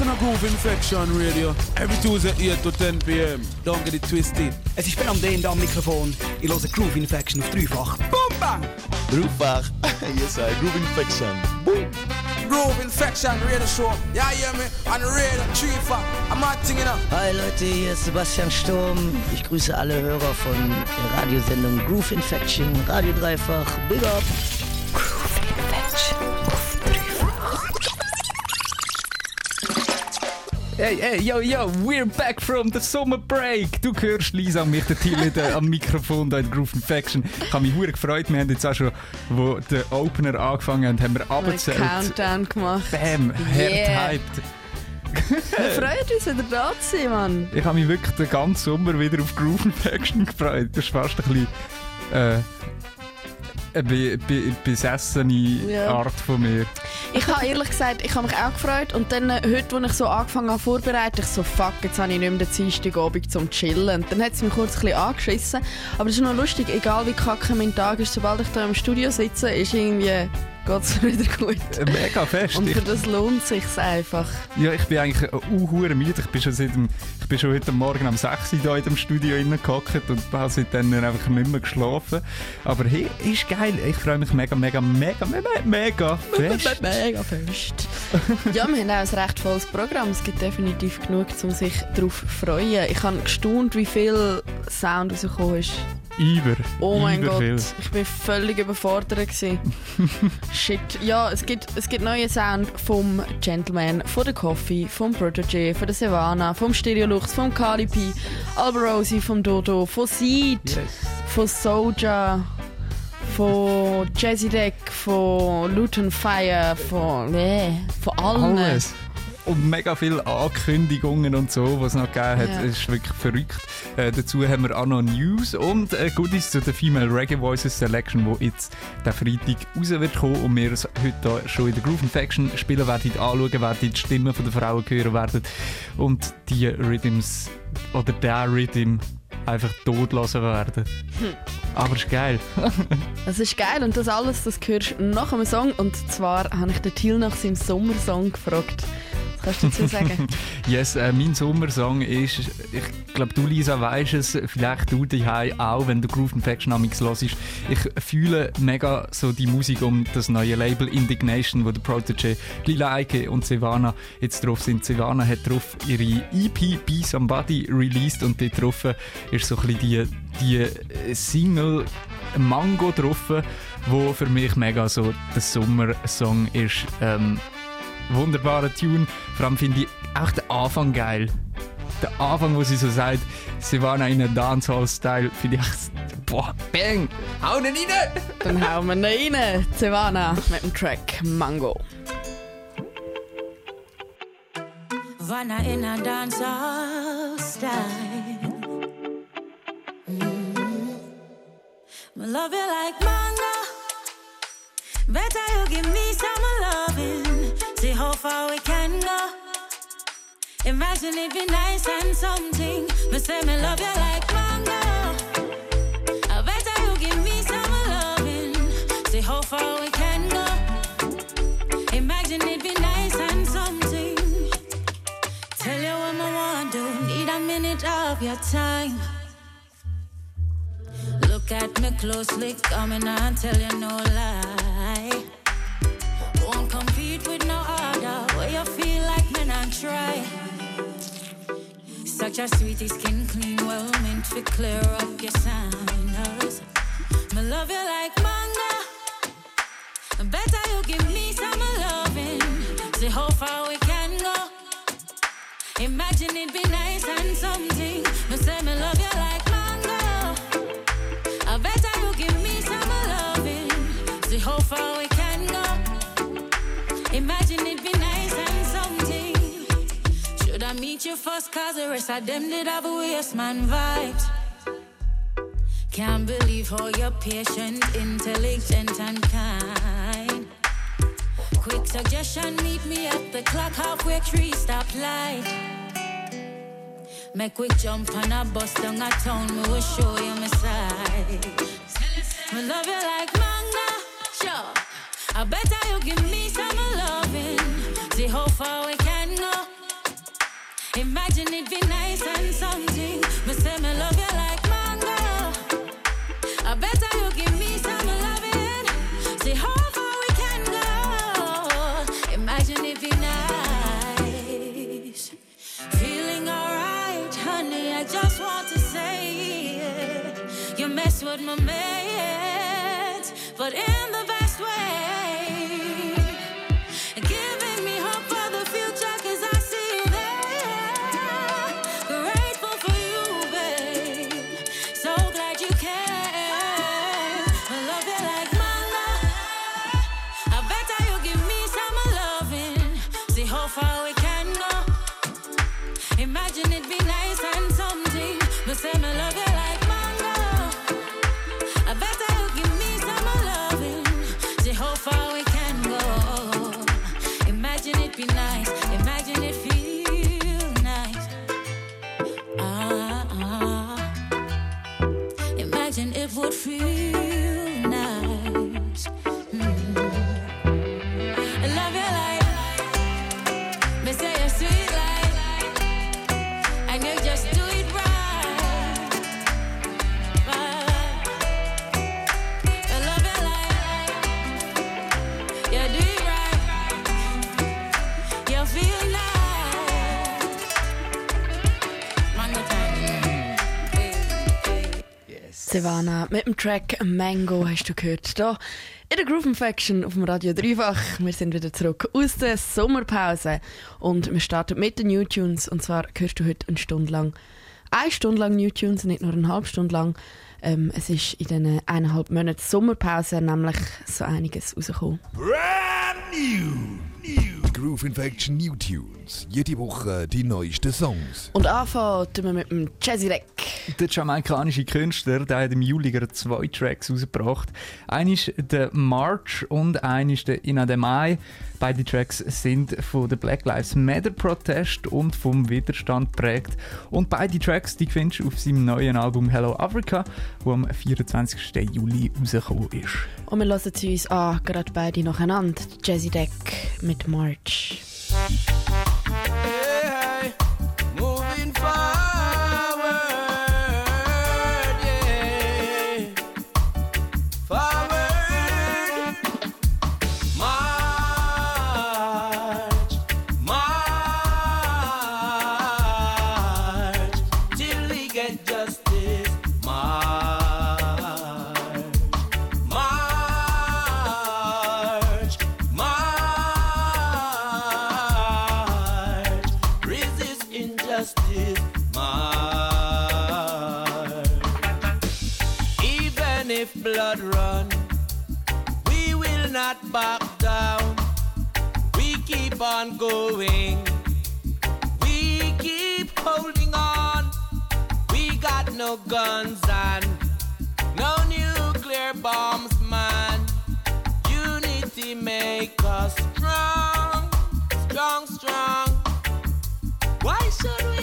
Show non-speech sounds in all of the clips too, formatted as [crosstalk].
Listen to Groove Infection Radio. Every Tuesday 8 to 10 p.m. Don't get it twisted. Es ist Ben am D am Mikrofon. Ich höre Groove Infection auf dreifach. Boom, bang! Dreifach. [laughs] yes, I. Groove Infection. Boom. Groove Infection Radio Show. Ja, yeah, hear me? On Radio Dreifach. I'm not thinking up. Hi Leute, hier ist Sebastian Sturm. Ich grüße alle Hörer von der Radiosendung Groove Infection, Radio Dreifach. Big up! Hey, hey, yo, yo, we're back from the summer break. Du hörst Lisa und mich, der Tilly am Mikrofon da in Groove Infection. Ich habe mich sehr gefreut. Wir haben jetzt auch schon, wo der Opener angefangen hat, haben wir abgezählt. Countdown gemacht. Bam, Yeah. hart Wir freuen uns, wieder da zu sein, Mann. Ich habe mich wirklich den ganzen Sommer wieder auf Groove Infection gefreut. Das ist fast ein bisschen äh, eine be be besessene Ja. Art von mir. Ich habe ehrlich gesagt, ich habe mich auch gefreut. Und dann, äh, heute, als ich so angefangen habe vorzubereiten, ich so, fuck, jetzt habe ich nicht mehr den Dienstagabend zum Chillen. Und dann hat es mich kurz ein bisschen angeschissen. Aber es ist noch lustig, egal wie kacke mein Tag ist, sobald ich da im Studio sitze, ist irgendwie, geht es [laughs] wieder gut. Äh, Mega fest. Und für das lohnt sich einfach. Ja, ich bin eigentlich auch hure müde. Ich bin schon, seit dem, ich bin schon heute Morgen um 6 Uhr hier in dem Studio reingehockt und habe seitdem einfach nicht mehr geschlafen. Aber hey, ist geil. Ich freue mich mega, mega, mega, mega, mega fest. [laughs] Mega fest. ja, wir haben auch ein recht volles Programm. Es gibt definitiv genug, um sich darauf zu freuen. Ich habe gestaunt, wie viel Sound rausgekommen ist. Über. Oh mein über Gott, viel. ich bin völlig überfordert. [laughs] Shit. Ja, es gibt, es gibt neue Sound vom Gentleman, von der Coffee, vom Protege, von der Savannah, vom Stereolux, vom Kali P, Alberosi, vom Dodo, von Seed, Yes. von Soja, von Jazzy Deck, von Luton Fire, von, nee, von allen. Alles. Und mega viele Ankündigungen und so, was es noch gegeben hat. Ja. Es ist wirklich verrückt. Äh, dazu haben wir auch noch News und äh, Goodies zu der Female Reggae Voices Selection, wo jetzt der Freitag raus wird kommen und wir es heute schon in der Groove Infection spielen werden, anschauen werden, die Stimmen von der Frauen hören werden und die Rhythms oder der Rhythm einfach totlassen werden. Hm. Aber es ist geil. [laughs] Das ist geil und das alles, das hörst du nach einem Song. Und zwar habe ich den Thiel nach seinem Sommersong gefragt. Kannst du dazu sagen? [laughs] Yes, äh, mein Sommersong ist, ich glaube, du Lisa weisst es, vielleicht du daheim auch, wenn du Groove Infection amix hörst. Ich fühle mega so die Musik um das neue Label Indignation, wo der Protege, Lila Eike und Savannah jetzt drauf sind. Savannah hat drauf ihre EP Be Somebody released und dort drauf ist so ein bisschen die, die Single Mango drauf, wo für mich mega so der Sommersong ist. Ähm, wunderbarer Tune. Vor allem finde ich auch den Anfang geil. Der Anfang, wo sie so sagt, sie waren in einem Dancehall-Style, finde ich echt, boah, bang, hau ihn rein! Dann hauen wir ihn rein. Savannah mit dem Track Mango. Vanna in a dancehall style. Mm. Love you like mango. Better you give me some far we can go. Imagine it be nice and something. Me say me love you like mango. I better you give me some loving. See how far we can go. Imagine it be nice and something. Tell you what I want to. Need a minute of your time. Look at me closely, coming on, tell you no lie. Compete with no other. Where you feel like men and try. Such a sweetie skin clean, well meant to clear up your signals. Me love you like manga. Better you give me some loving. See how far we can go. Imagine it'd be nice and something. Me say me love you like mango. I better you give me some loving. See how far we. Imagine it'd be nice and something. Should I meet you first? Cause the rest of them did have a waste man vibes. Can't believe how you're patient, intelligent, and kind. Quick suggestion, meet me at the clock halfway tree stop light. Make quick jump on a bus down a town, me will show you my side. Me love you like manga, sure. I better you give me some loving. See how far we can go. Imagine it be nice and something. Me say me love you like mango. I better you give me some loving. See how far we can go. Imagine it be nice. Feeling alright, honey. I just want to say it. You mess with my mate, but in the best would feel Savannah mit dem Track Mango hast du gehört. Hier in der Groove Infection auf dem Radio Dreifach. Wir sind wieder zurück aus der Sommerpause und wir starten mit den New Tunes. Und zwar hörst du heute eine Stunde lang, eine Stunde lang New Tunes, nicht nur eine halbe Stunde lang. Ähm, es ist in diesen eineinhalb Monaten Sommerpause nämlich so einiges rausgekommen. Brand new, new Groove Infection New Tunes. Jede Woche die neuesten Songs. Und anfangen wir mit dem Jazzy Deck. Der jamaikanische Künstler der hat im Juli gerade zwei Tracks rausgebracht. Einer ist der March und einer ist der Ina de Mai. Beide Tracks sind von der Black Lives Matter Protest und vom Widerstand prägt. Und beide Tracks die findest du auf seinem neuen Album Hello Africa, wo am 24. Juli rausgekommen ist. Und wir hören sie uns an, gerade beide nacheinander. Jazzy Deck mit March. Keep on going. We keep holding on. We got no guns and no nuclear bombs, man. Unity make us strong, strong, strong. Why should we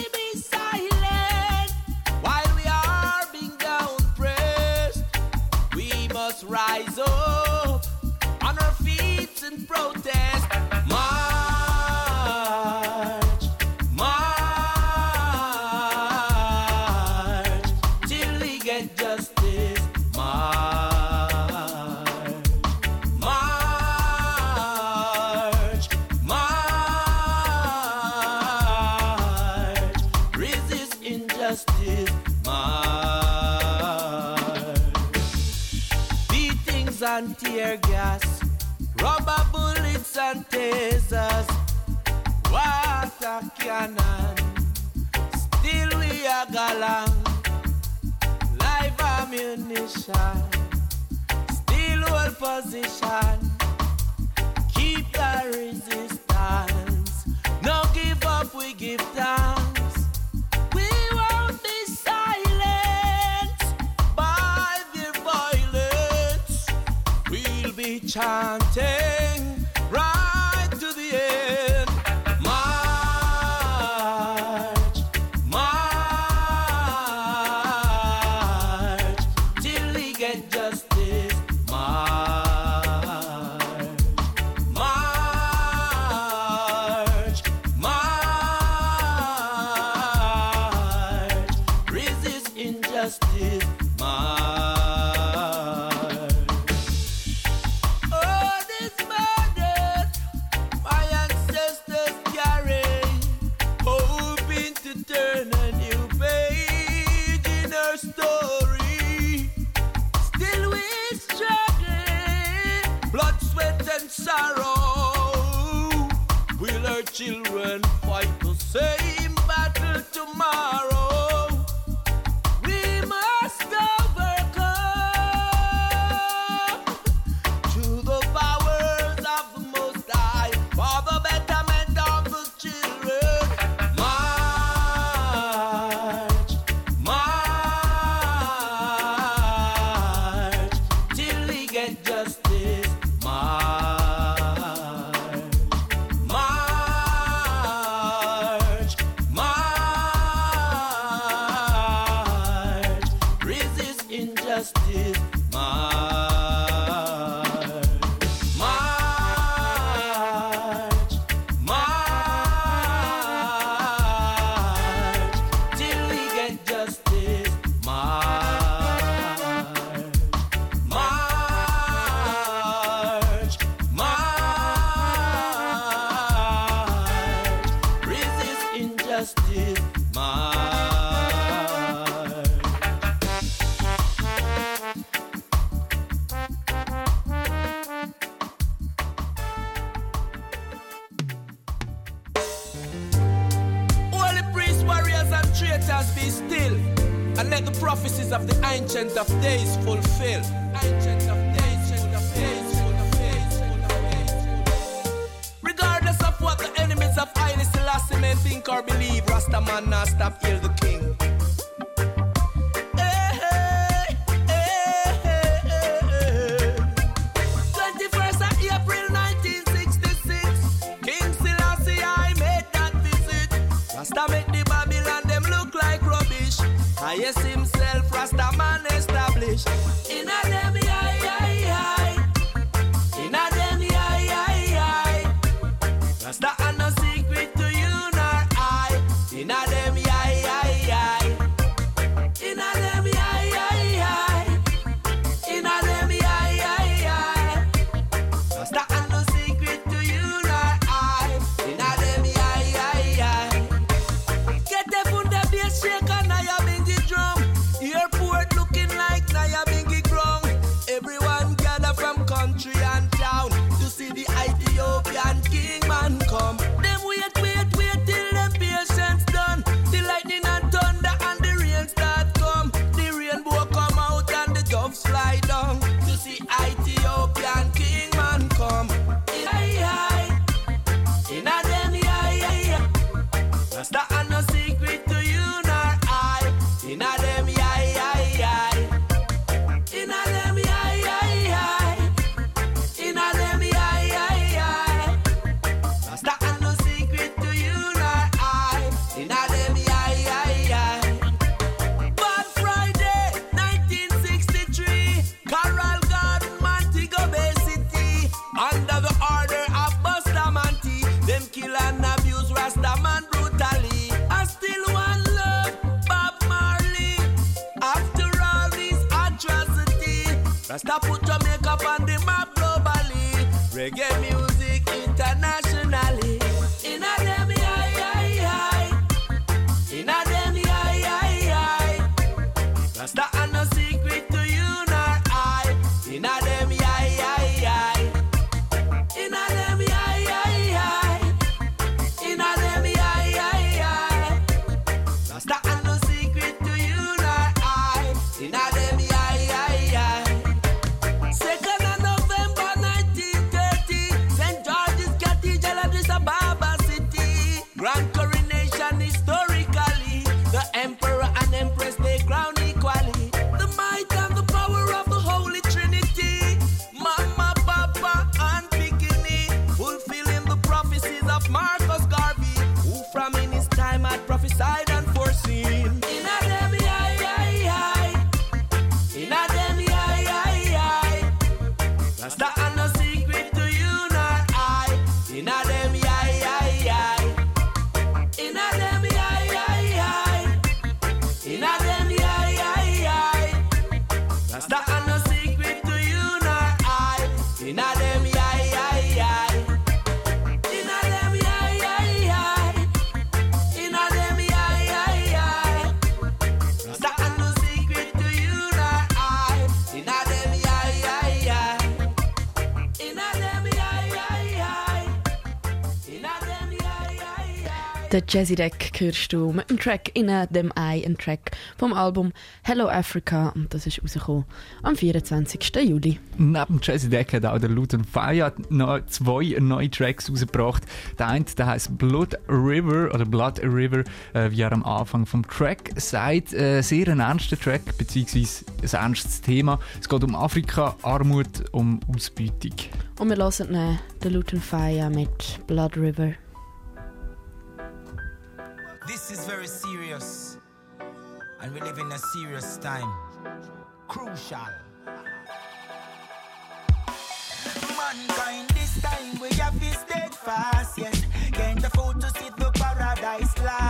galang, live ammunition. Still hold position, keep the resistance. No give up, we give thanks. We won't be silent by their violence. We'll be chanting and let the prophecies of the ancient of days fulfill. Ancient of days, ancient of days, Regardless of what the enemies of Haile Selassie may think or believe, Rastaman not stop heal the king. Jazzy Deck hörst du mit dem Track in dem Eye, ein Track vom Album Hello Africa und das ist rausgekommen am 24. Juli. Neben Jazzy Deck hat auch der Luton Fire noch zwei neue Tracks rausgebracht. Der eine, der heißt Blood River oder Blood River, äh, wie er am Anfang vom Track sagt. Äh, sehr ein ernster Track, beziehungsweise ein ernstes Thema. Es geht um Afrika, Armut, um Ausbeutung. Und wir hören den Luton Fire mit Blood River. This is very serious, and we live in a serious time. Crucial. Mankind, this time we have to steadfast, yes. Can't afford to see the paradise last.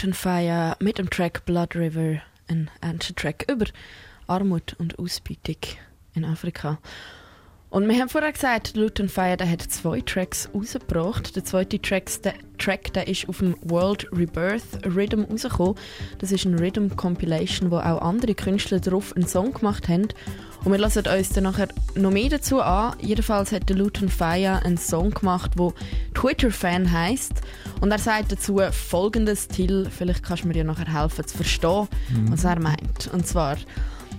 Fire mit dem Track Blood River, ein ernster Track über Armut und Ausbeutung in Afrika. Und wir haben vorher gesagt, Luton Fire der hat zwei Tracks rausgebracht. Der zweite Tracks, der Track der ist auf dem World Rebirth Rhythm rausgekommen. Das ist ein Rhythm Compilation, wo auch andere Künstler drauf einen Song gemacht haben. Und wir lassen uns dann nachher noch mehr dazu an. Jedenfalls hat der Luton Fire einen Song gemacht, wo Twitter-Fan heißt Und er sagt dazu folgendes Till, vielleicht kannst du mir ja nachher helfen zu verstehen, was er meint. Und zwar,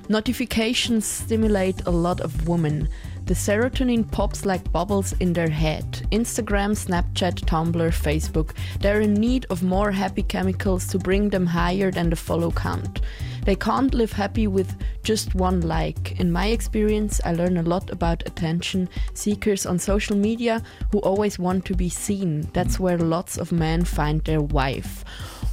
Notifications stimulate a lot of women. The serotonin pops like bubbles in their head. Instagram, Snapchat, Tumblr, Facebook, they're in need of more happy chemicals to bring them higher than the follow count. They can't live happy with just one like. In my experience, I learn a lot about attention seekers on social media who always want to be seen. That's where lots of men find their wife.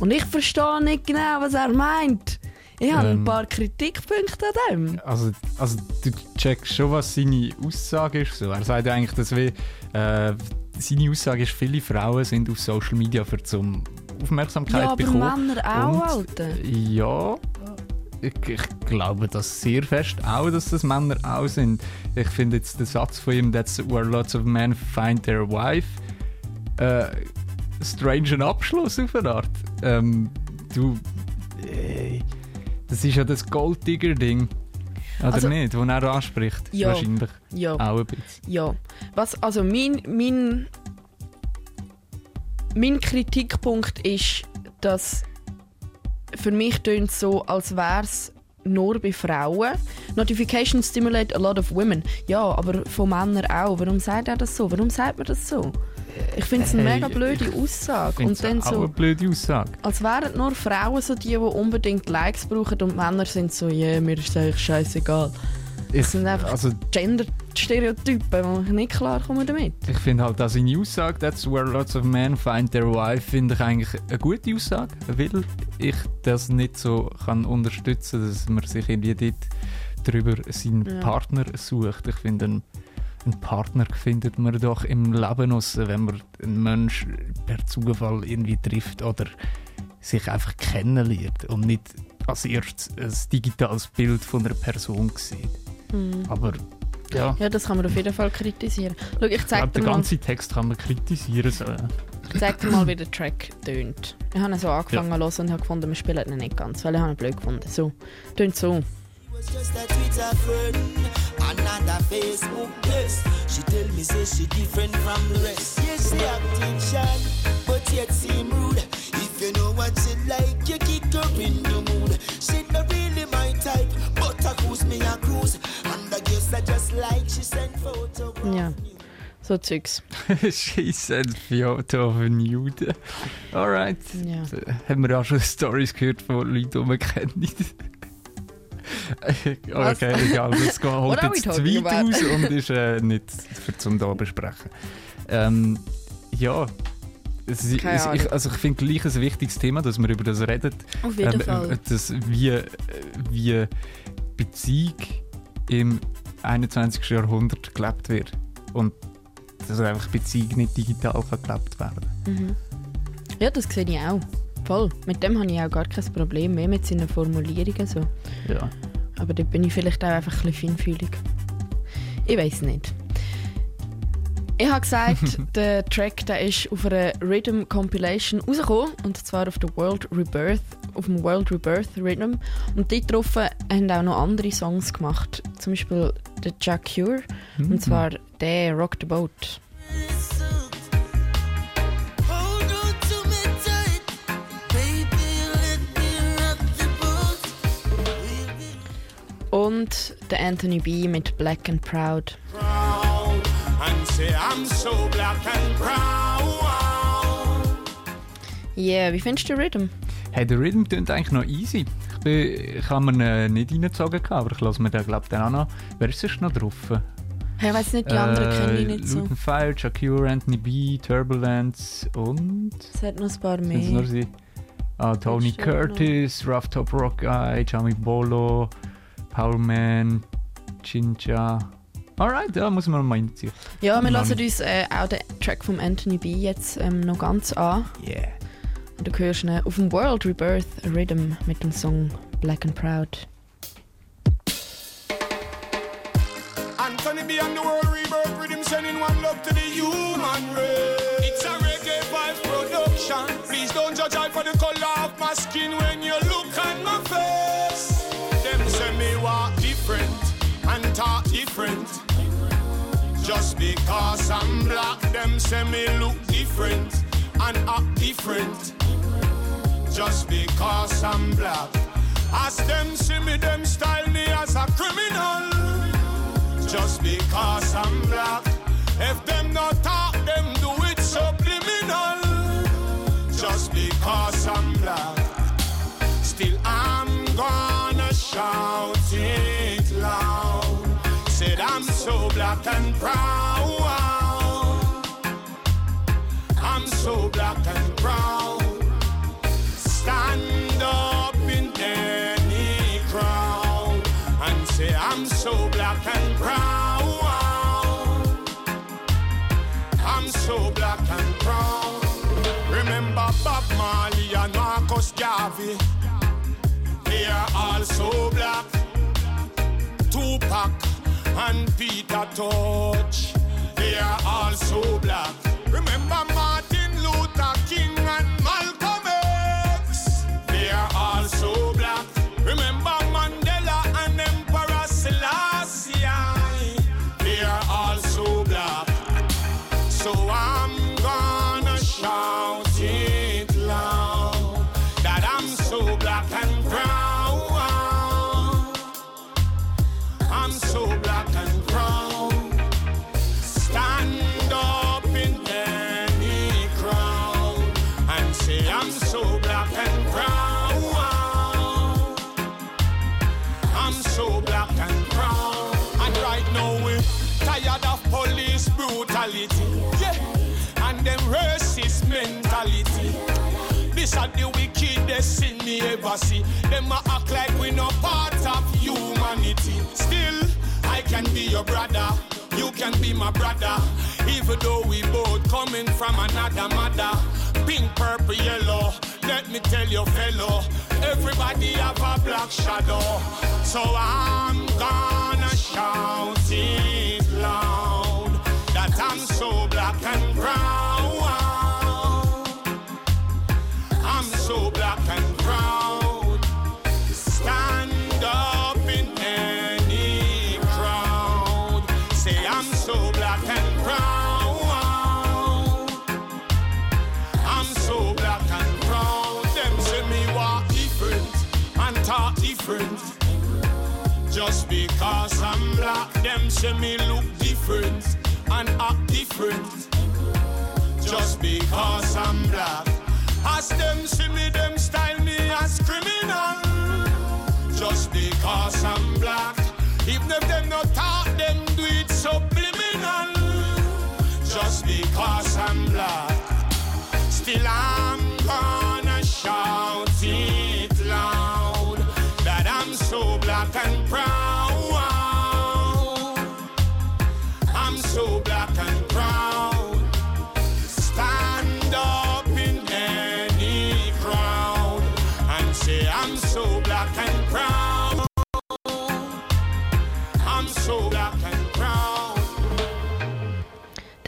Und ich verstehe nicht genau, was er meint. Ich habe Ähm. ein paar Kritikpunkte an dem. Also, also du checkst schon, was seine Aussage ist. So. Er sagt eigentlich, dass wir, äh, seine Aussage ist, viele Frauen sind auf Social Media für zum Aufmerksamkeit Ja, aber bekommen. Männer auch, Alter. Ja, ich, ich glaube das sehr fest auch, dass das Männer auch sind. Ich finde jetzt den Satz von ihm, that's where lots of men find their wife, äh, strange Abschluss auf eine Art. Ähm, du, äh, das ist ja das Golddigger-Ding. Oder Also- nicht, das er anspricht? Ja. Wahrscheinlich Ja. auch ein bisschen. Ja, was, also mein, mein, mein Kritikpunkt ist, dass für mich tönt so, als wäre es nur bei Frauen. Notifications stimulate a lot of women. Ja, aber von Männern auch. Warum sagt er das so? Warum sagt man das so? Ich finde es eine Hey, mega blöde Aussage. Und dann auch eine so, blöde Aussage. als wären nur Frauen so die, die unbedingt Likes brauchen und Männer sind so, ja, yeah, mir ist eigentlich scheißegal. Ich, Das sind einfach also, Gender-Stereotypen, wo ich nicht klar komme damit. Ich finde halt, dass seine Aussage, that's where lots of men find their wife, finde ich eigentlich eine gute Aussage, weil ich das nicht so kann unterstützen, dass man sich irgendwie dort drüber seinen Ja. Partner sucht. Ich finde, einen Partner findet man doch im Leben aus, wenn man einen Mensch per Zufall irgendwie trifft oder sich einfach kennenlernt und nicht als erstes ein digitales Bild von einer Person sieht. Mhm. Aber ja, Ja, das kann man auf jeden Fall kritisieren. Schau, ich ich zeig glaube, dir, den ganzen Text kann man kritisieren. So. ja. ich zeig dir mal, wie der Track tönt. Ich habe so angefangen zu hören und habe gefunden, wir spielen ihn nicht ganz, weil ich ihn blöd gefunden. So, tönt so. Was just a Twitter friend, another Facebook guest. She tell me say she different from the rest. Yes, she acting shy, but yet seem rude. If you know what she like, you kick her in the mood. She not really my type, but I cruise me a cruise. And I guess I just like she sent photo. Ja, so Zeugs. She's a Foto of a Nude. Alright. Ja. Haben wir auch schon Stories gehört von Leuten, die man kennt. [laughs] Okay, egal. Das geht- [laughs] holt we jetzt zu weit about? aus und ist äh, nicht für zum da besprechen. Ähm, ja. Es es, ich, also ich finde gleich ein wichtiges Thema, dass wir über das reden. Auf jeden Ähm, Fall. äh, dass wie, äh, wie Beziehung im 21. Jahrhundert gelebt wird. Und dass einfach Beziehung nicht digital gelebt werden Mhm. Ja, das sehe ich auch. Voll. Mit dem habe ich auch gar kein Problem mehr mit seinen Formulierungen. So. Ja. Aber da bin ich vielleicht auch einfach ein bisschen feinfühlig. Ich weiß nicht. Ich habe gesagt, [laughs] der Track der ist auf einer Rhythm Compilation rausgekommen. Und zwar auf der World Rebirth, auf dem World Rebirth Rhythm. Und dort drauf haben auch noch andere Songs gemacht. Zum Beispiel der Jack Cure. Mhm. Und zwar der Rock the Boat. Und der Anthony B mit Black and Proud. proud and say I'm so black and proud. Yeah, wie findest du den Rhythm? Hey, der Rhythm klingt eigentlich noch easy. Ich, bin, ich habe mir äh, nicht reingezogen, aber ich lasse mir den, glaube ich, dann auch noch. Wer ist sonst noch drauf? Hey, ich weiß nicht, die anderen kenne ich nicht so. Luton Fire, Shakira, Anthony B, Turbulence und... Es hat noch ein paar Sind es nur mehr. sie? Ah, Tony. Curtis, Rough Top Rock Guy, Jamie Bolo, Powerman, Chincha. Alright, ja, muss man mal reinziehen. Ja, wir lassen uns äh, auch den Track von Anthony B jetzt ähm, noch ganz an. Yeah. Und du hörst ihn auf dem World Rebirth Rhythm mit dem Song Black and Proud. Anthony B and the world rebirth rhythm sending one love to the human race. Because I'm black, them say me look different and act different. Just because I'm black. As them see me, them style me as a criminal just because I'm black. If them not talk, them do it subliminal. Just because I'm black. Still I'm gonna shout it so black and proud. I'm so black and proud. Stand up in any crowd and say, I'm so black and proud. I'm so black and proud. Remember Bob Marley and Marcus Garvey. They are all so black. Tupac and Peter Touch. They are all so black. Remember Martin This are the wickedest sin me ever see. Them a act like we no part of humanity. Still, I can be your brother. You can be my brother. Even though we both coming from another mother. Pink, purple, yellow. Let me tell you, fellow. Everybody have a black shadow. So I'm gonna shout it loud. That I'm so black and proud. Say me look different and act different just because I'm black. As them see me, them style me as criminal. Just because I'm black. Even if them not talk, them do it subliminal. Just because I'm black. Still I'm gonna shout it loud that I'm so black and proud.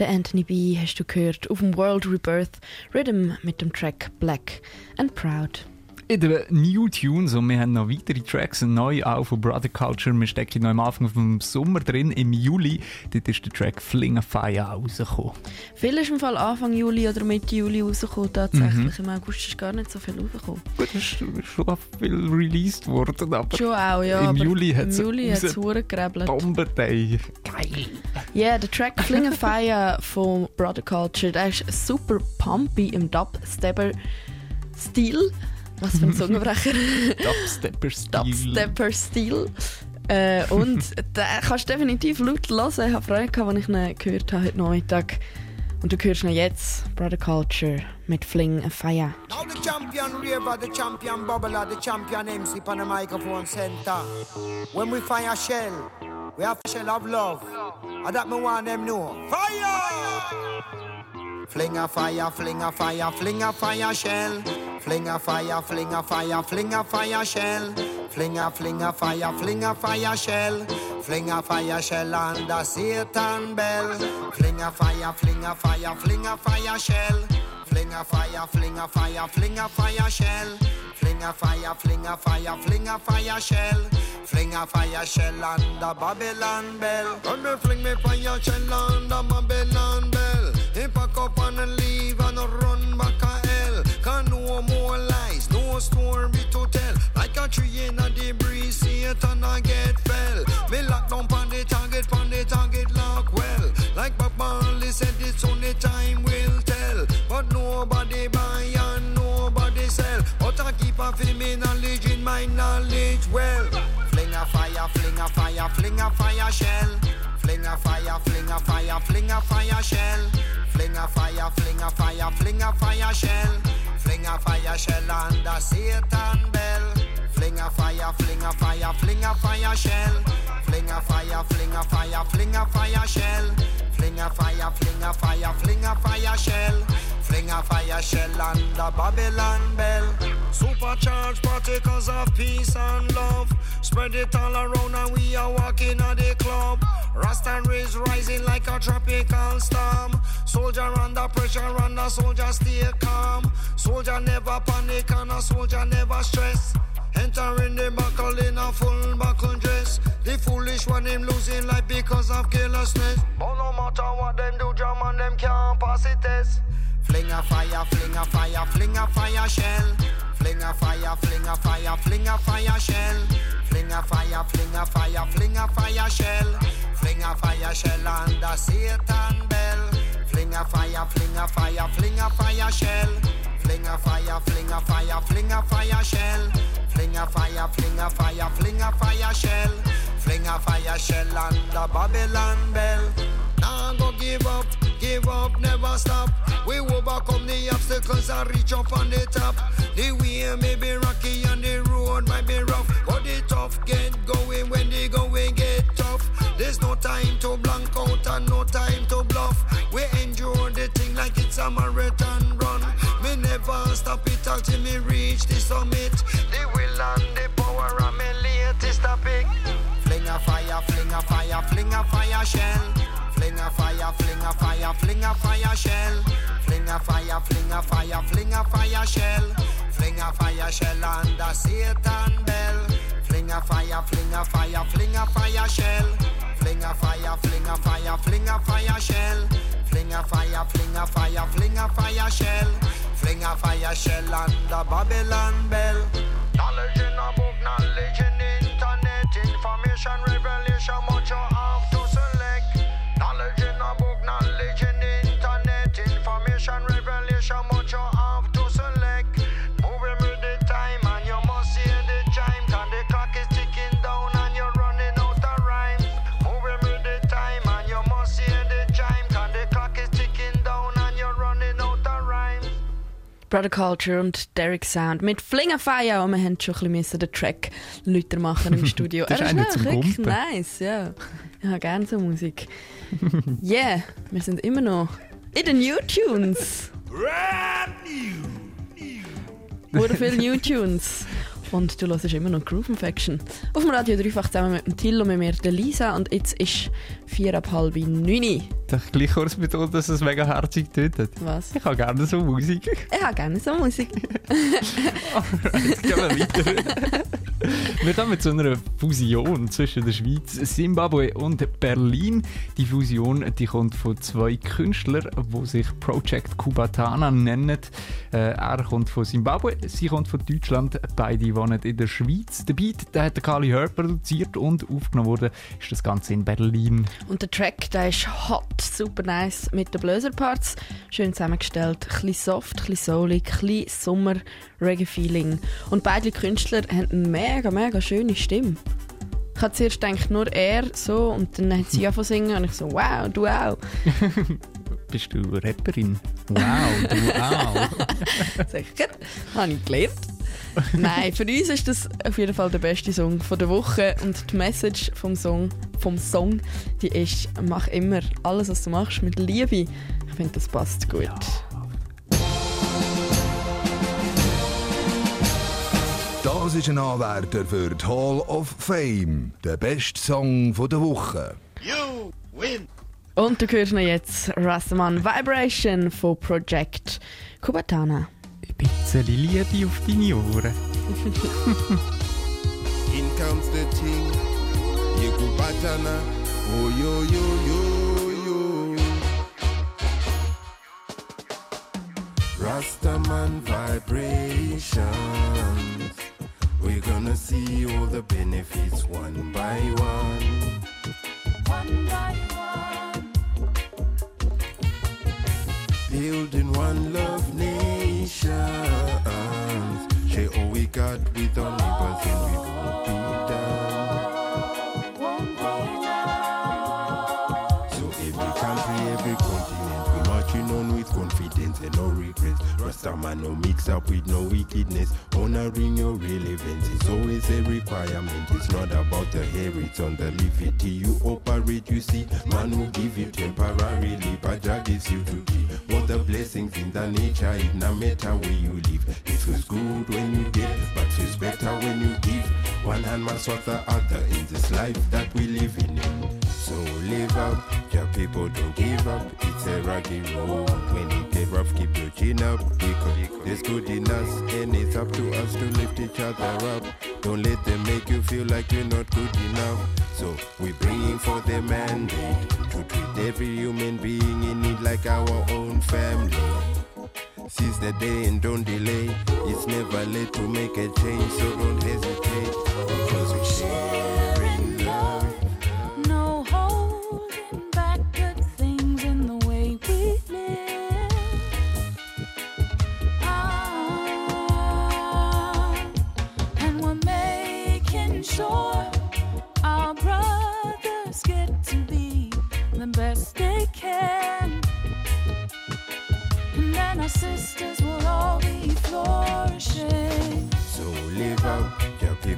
Der Anthony B. hast du gehört auf dem World Rebirth Rhythm mit dem Track Black and Proud. In den New Tunes und wir haben noch weitere Tracks neu auch von Brother Culture. Wir stecken noch am Anfang vom Sommer drin, im Juli. Dort ist der Track Fling a Fire rausgekommen. Viel ist im Fall Anfang Juli oder Mitte Juli rausgekommen tatsächlich. Im August ist gar nicht so viel rausgekommen. Gut, es ist schon viel released worden, aber Schon auch, ja. im Juli hat es Im Juli hat es gerebelt. Bombenteil. Geil. Ja, yeah, der Track Fling a Fire von Brother Culture, der ist super pumpy im Dubstepper-Stil. Was für ein Zungenbrecher. Dubstepper-Stil. Dubstepper-Stil. Äh, und [laughs] den kannst du definitiv laut hören. Ich habe Freude gehabt, als ich ihn gehört habe heute Nachmittag. Und du hörst ihn jetzt, Brother Culture, mit Fling a Fire. Now the champion raver, the champion bubbler, the champion MC on the microphone center. When we fire shell, we have shell of love. And that me want them know. Fire! Fling a fire, fling a fire, fling a fire shell. Fling a fire, fling a fire, fling a fire shell. Fling a, fling a fire, fling a fire shell. Fling a fire shell on the Satan bell. Fling a fire, fling a fire, fling a fire shell. Fling a fire, fling a fire, fling a fire shell. Fling a fire, fling a fire, fling a fire shell. Fling a fire shell on the Babylon bell. Come me fling me fire shell on the Babylon bell. Up and leave and run back a hell. Can no more lies, no story to tell. Like a tree in a debris, Satan I get fell. Me lock down pon the target, pon the target lock well. Like Bob Marley said, it's only time will tell. But nobody buy and nobody sell. But I keep a filming knowledge in my knowledge well. Fling a fire, fling a fire, fling a fire shell. Fling a fire, fling a fire, fling a fire shell. Fling a fire, fling a fire, fling a fire shell. Fling a fire shell on the Satan bell. Fling a fire, fling a fire, fling a fire shell. Fling a fire, fling a fire, fling a fire shell. Fling a fire, fling a fire, fling a fire shell. Fling a fire shell under Babylon bell. Supercharged particles of peace and love. Spread it all around and we are walking at the club. Rasta rays rising like a tropical storm. Soldier under pressure and a soldier stay calm. Soldier never panic and a soldier never stress. Entering the buckle in a full buckle dress. The foolish one him losing life because of carelessness. But no matter what them do, jam and them can't pass it test. Fling a fire, fling a fire, fling a fire shell. Fling a fire, fling a fire, fling a fire shell. Fling a fire, fling a fire, fling a fire shell. Fling a fire shell under Satan bell. Fling a fire, fling a fire, fling a fire shell. Fling a fire, fling a fire, fling a fire shell. Fling a fire, fling a fire, fling a fire shell. Fling a fire shell under Babylon bell. Now go give up, give up, never stop. We overcome the obstacles and reach up on the top. The way may be until me reach the summit. The will and the power of me latest topic. Fling a fire, fling a fire, fling a fire shell. Fling a fire, fling a fire, fling a fire shell. Fling a fire, fling a fire, fling a fire shell. Fling a fire shell under Satan bell. Fling a fire, fling a fire, fling a fire shell. Fling a fire, fling a fire, fling a fire shell. Fling a fire, fling a fire, fling a fire shell. Fling a fire shell under Babylon bell. Knowledge in a book, knowledge in internet, information, revelation, much you Brother Culture und Derek Sound mit Fling a Fire und wir haben schon ein bisschen den Track lauter machen im [laughs] Studio. Das ist Er zum wirklich nice, ja. Ich habe gerne so Musik. [laughs] yeah, wir sind immer noch in den New Tunes. Wurde viele New Tunes. [laughs] Und du hörst immer noch Groove Infection. Auf dem Radio dreifach zusammen mit dem Till und mit mir, der Lisa. Und jetzt ist vier ab halb neun. Ich gleich kurz betonen, dass es mega herzig tötet? Was? Ich habe gerne so Musik. Ich habe gerne so Musik. [laughs] Jetzt gehen wir weiter. wir kommen zu einer Fusion zwischen der Schweiz, Zimbabwe und Berlin. Die Fusion die kommt von zwei Künstlern, die sich Project Kubatana nennen. Äh, er kommt von Zimbabwe, sie kommt von Deutschland. Beide wohnen in der Schweiz. Der Beat der hat der Kali Hör produziert und aufgenommen wurde ist das Ganze in Berlin. Und der Track, der ist hot, super nice mit den Blöserparts. Schön zusammengestellt, ein soft, ein soulig, ein Sommer, Reggae-Feeling. Und beide Künstler haben eine mega, mega schöne Stimme. Ich habe zuerst gedacht, nur er so und dann hat sie angefangen singen und ich so, wow, du auch. [laughs] Bist du Rapperin? Wow, du auch. [laughs] Sicher, habe ich gelernt. [laughs] Nein, für uns ist das auf jeden Fall der beste Song von der Woche und die Message vom Song, vom Song, die ist, mach immer alles, was du machst, mit Liebe. Ich finde, das passt gut. Das ist ein Anwärter für die Hall of Fame. Der beste Song von der Woche. You win. Und du hörst noch jetzt Rastaman Vibration von Project Kubatana. Ein bisschen Liebe auf deine Ohren. In comes the thing, Yekubatana, oh yo yo yo yo. Rastaman vibrations. We're gonna see all the benefits one by one. One by one. Building one love nation. Share oh, all we got with our neighbors and we won't be done. So every country, every continent, we marching on with confidence and no regrets. Rasta man no mix up with no wickedness. Honoring your relevance is always a requirement. It's not about the it's on the levity you operate. You see, man will give you temporarily, but Jah gives you to give. The blessings in the nature, it no matter where you live. It feels good when you get, but feels better when you give. One hand must serve the other in this life that we live in. So live up, your people don't give up. It's a rocky road. When it get rough, keep your chin up. Because there's good in us, and it's up to us to lift each other up. Don't let them make you feel like you're not good enough. So we're bringing for the mandate to treat every human being in need like our own family. Seize the day and don't delay. It's never late to make a change, so don't hesitate.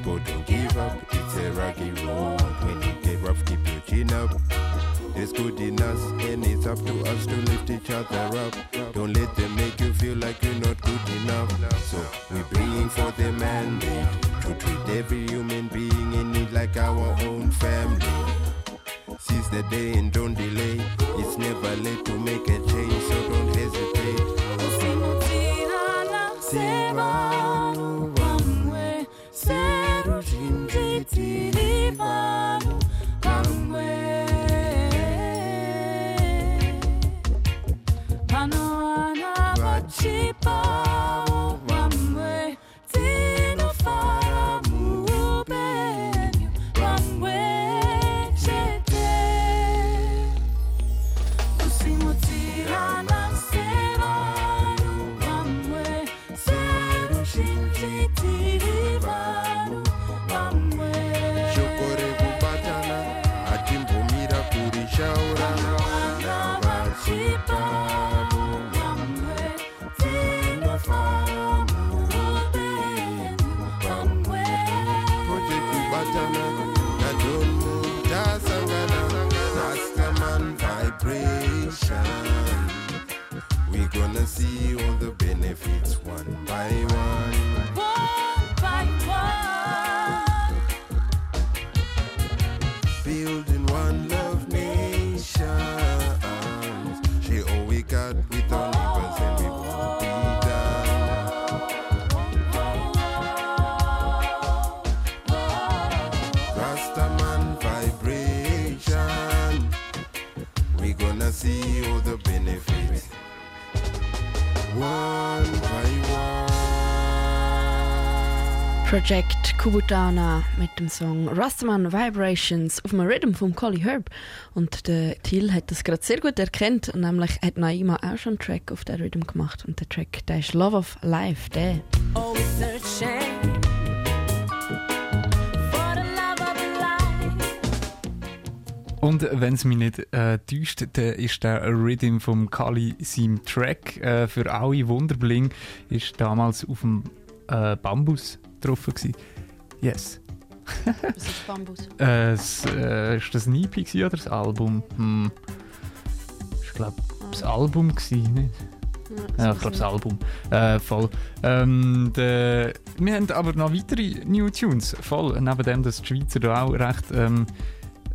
People don't give up. It's a rocky road. When it get rough, keep your chin up. There's good in us, and it's up to us to lift each other up. Don't let them make you feel like you're not good enough. So we're bringing for the mandate to treat every human being in need like our own family. Seize the day and don't delay. It's never late to make a change, so don't hesitate. Bye. The Project Kubutana mit dem Song Rastaman Vibrations auf dem Rhythm von Collie Herb. Und der Till hat das gerade sehr gut erkannt. Nämlich hat Naima auch schon einen Track auf der Rhythm gemacht. Und der Track, der ist Love of Life, der. Oh, it's a shame for the love of life. Und wenn es mich nicht äh, täuscht, dann ist der Rhythm vom Kali sein Track äh, für alle Wunderbling ist damals auf dem äh, Bambus gewesen. Yes. Was ist Bambus? [laughs] Äh, es, äh, ist das ein EP oder das Album? Hm. Ich glaube, das Album gewesen, nicht? Ja, ich glaube, das Album. Äh, voll. Ähm, de, wir haben aber noch weitere New Tunes. Voll. Neben dem, dass die Schweizer da auch recht ähm,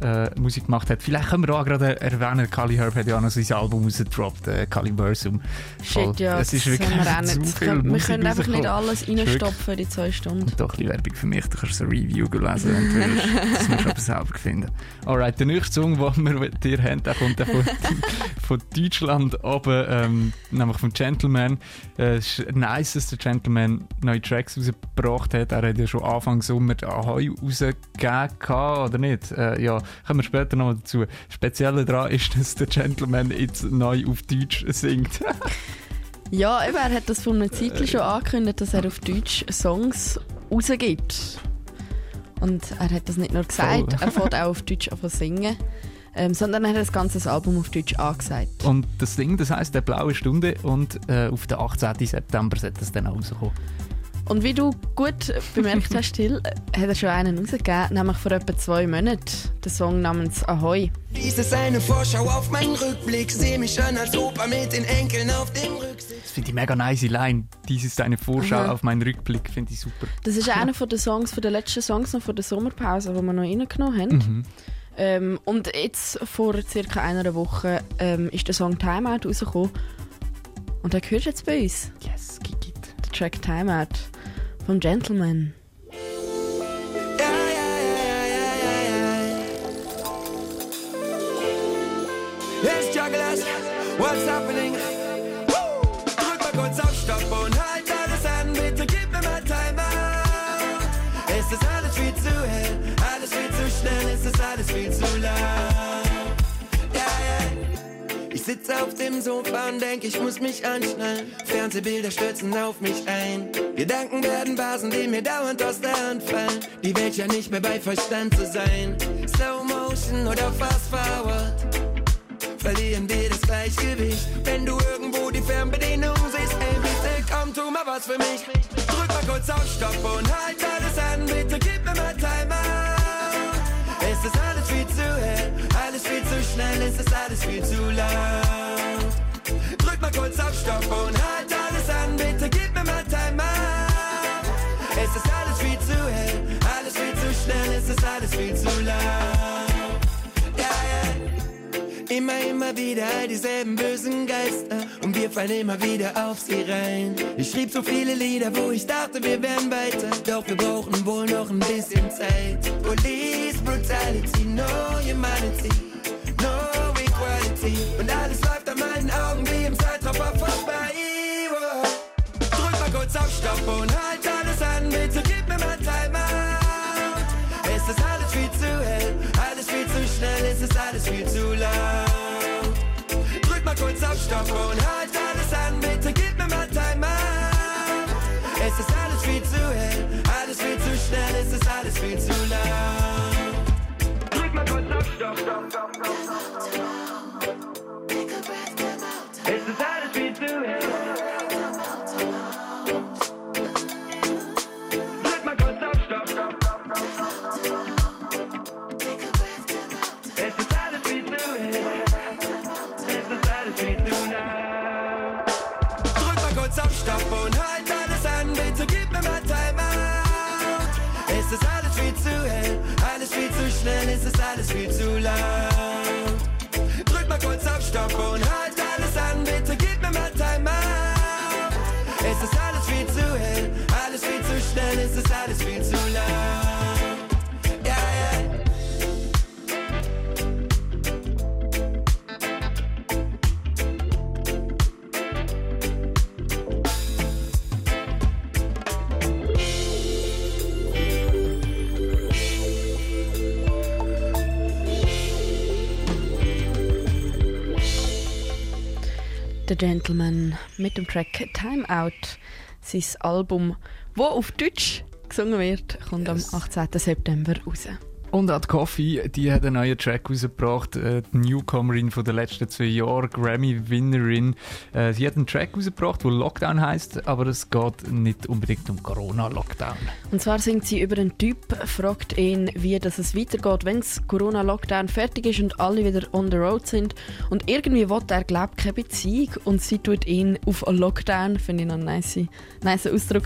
äh, Musik gemacht hat. Vielleicht können wir auch gerade erwähnen, Kali Herb hat ja auch noch sein Album rausgedroppt, äh, Caliversum. Shit, ja, es ist das wirklich wir [laughs] zu viel Wir können einfach nicht alles reinstopfen in die zwei Stunden. Und doch ein bisschen Werbung für mich. Du kannst ein Review lesen, wenn du willst. Das musst du aber selber finden. Alright, der nächste Song, den wir dir haben, der kommt von, [laughs] von Deutschland oben, ähm, nämlich vom Gentleman. Äh, Es ist nice, dass der Gentleman neue Tracks rausgebracht hat. Er hat ja schon Anfang Sommer Ahoi rausgegeben, oder nicht? Äh, ja, kommen wir später noch dazu. Speziell daran ist, dass der Gentleman jetzt neu auf Deutsch singt. [laughs] Ja, eben, er hat das vor einer Zeit schon angekündigt, dass er auf Deutsch Songs rausgibt. Und er hat das nicht nur gesagt, er fährt auch auf Deutsch an singen. Ähm, sondern er hat das ganze Album auf Deutsch angesagt. Und das Ding, das heisst «Der blaue Stunde» und äh, auf den 18. September sollte es dann auch rauskommen. Und wie du gut bemerkt hast, Till, äh, hat er schon einen rausgegeben, nämlich vor etwa zwei Monaten. Der Song namens «Ahoi». Dies ist eine Vorschau auf meinen Rückblick. Seh mich an als Opa mit den Enkeln auf dem Rücksitz. Das finde ich mega nice Line. Dies ist eine Vorschau Aha. auf meinen Rückblick, finde ich super. Das ist einer von den Songs, von den letzten Songs noch von der Sommerpause, die wir noch reingenommen haben. Mhm. Ähm, und jetzt, vor circa einer Woche, ähm, ist der Song Timeout rausgekommen. Und den hörst du jetzt bei uns. Yes, kick it. Der Track Timeout vom Gentleman. Yes, Jugglers, what's happening? Drück mal kurz auf Stopp und halt sitze auf dem Sofa und denk, ich muss mich anschnallen. Fernsehbilder stürzen auf mich ein. Gedanken werden Basen, die mir dauernd aus der Hand fallen. Die Welt ja nicht mehr bei Verstand zu sein. Slow Motion oder Fast Forward verlieren wir das Gleichgewicht. Wenn du irgendwo die Fernbedienung siehst, ey, bitte komm, tu mal was für mich. Drück mal kurz auf Stopp und halt alles an, bitte gib mir mal Timeout. Schnell, es ist alles viel zu laut. Drück mal kurz auf Stopp und halt alles an, bitte gib mir mal Timeout. Es ist alles viel zu hell, alles viel zu schnell, es ist alles viel zu laut. Ja, ja. Immer, immer wieder all dieselben bösen Geister und wir fallen immer wieder auf sie rein. Ich schrieb so viele Lieder, wo ich dachte, wir wären weiter, doch wir brauchen wohl noch ein bisschen Zeit. Police Brutality, no humanity, no equality und alles läuft an meinen Augen wie im Zeitraffer vorbei. Wow. Drück mal kurz auf Stopp und halt alles an, bitte gib mir mal Timeout. Es ist alles viel zu hell, alles viel zu schnell, es ist alles viel zu laut. Drück mal kurz auf Stopp und halt alles an, bitte gib mir mal Timeout. Es ist alles viel zu hell, alles viel zu schnell, es ist alles viel zu laut. Drück mal kurz auf Stopp, Stopp, Stopp, Stopp. Kurz auf Gentleman mit dem Track Time Out. Sein Album, wo auf Deutsch gesungen wird, kommt am 18. September raus. Und auch die Coffee, die hat einen neuen Track rausgebracht, äh, die Newcomerin von den letzten zwei Jahren, Grammy-Winnerin. Äh, sie hat einen Track rausgebracht, der Lockdown heißt, aber es geht nicht unbedingt um Corona-Lockdown. Und zwar singt sie über einen Typ, fragt ihn, wie das es weitergeht, wenn das Corona-Lockdown fertig ist und alle wieder on the road sind. Und irgendwie will er, glaubt keine Beziehung und sie tut ihn auf Lockdown, finde ich noch einen nice, nice Ausdruck.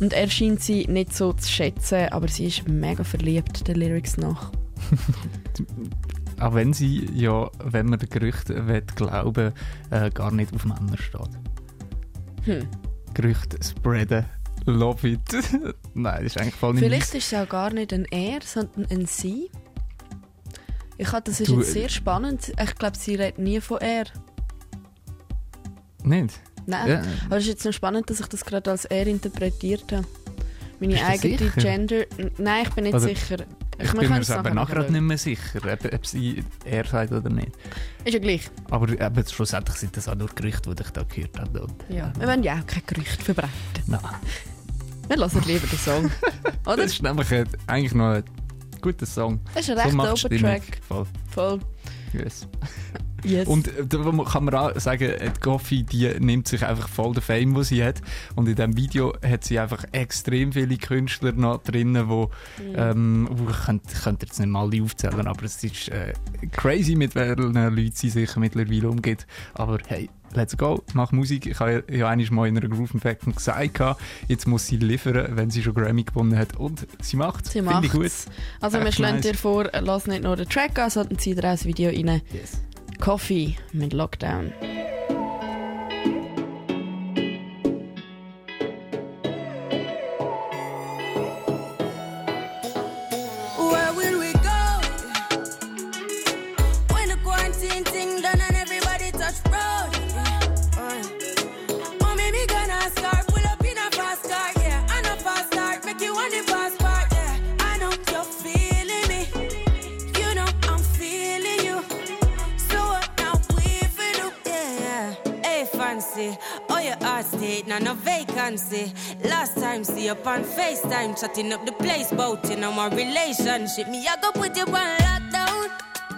Und er scheint sie nicht so zu schätzen, aber sie ist mega verliebt, den Lyrics nach. [laughs] Auch wenn sie ja, wenn man den Gerüchten will, glauben äh, gar nicht auf Männer steht. Hm. Gerüchte spreaden. Love it. [laughs] Nein, das ist eigentlich voll nicht Vielleicht ist es auch gar nicht ein er, sondern ein sie. Ich habe das ist Du, jetzt sehr spannend. Ich glaube, sie redet nie von er. Nicht? Nein. Ja. Aber es ist jetzt noch spannend, dass ich das gerade als er interpretiert habe. Meine eigene sicher? Gender. Nein, ich bin nicht Oder- sicher. Ich, wir bin mir selber nachher nicht mehr sicher, ob, ob sie er sagt oder nicht. Ist ja gleich. Aber eben, schlussendlich sind das auch nur Gerüchte, die ich da gehört habe. Und, Ja. Wir wollen ja auch kein Gerücht verbreiten. Nein. Wir lassen lieber den Song. [laughs] Oder? Das ist nämlich eigentlich noch ein guter Song. Das ist ein recht Stimmung. Track. Voll. Voll. Yes. [laughs] Yes. Und äh, da kann man auch sagen, äh, die Goffi, die nimmt sich einfach voll den Fame, den sie hat. Und in diesem Video hat sie einfach extrem viele Künstler noch drinnen, wo, Mhm. ähm, wo ich könnte, könnte jetzt nicht mal alle aufzählen, aber es ist äh, crazy, mit welchen Leuten sie sich mittlerweile umgeht. Aber hey, let's go, mach Musik. Ich habe ja einmal mal in einer Groove Infection gesagt, jetzt muss sie liefern, wenn sie schon Grammy gewonnen hat. Und sie macht Sie ich gut. Also wir Echt schlagen nice. dir vor, lass nicht nur den Track an, sondern zieh dir auch das Video rein. Yes. Coffee mit Lockdown. Fancy. Oh, your heart state, now no vacancy. Last time, see up on FaceTime, chatting up the place, bout in our relationship. Me, I go put you on lockdown.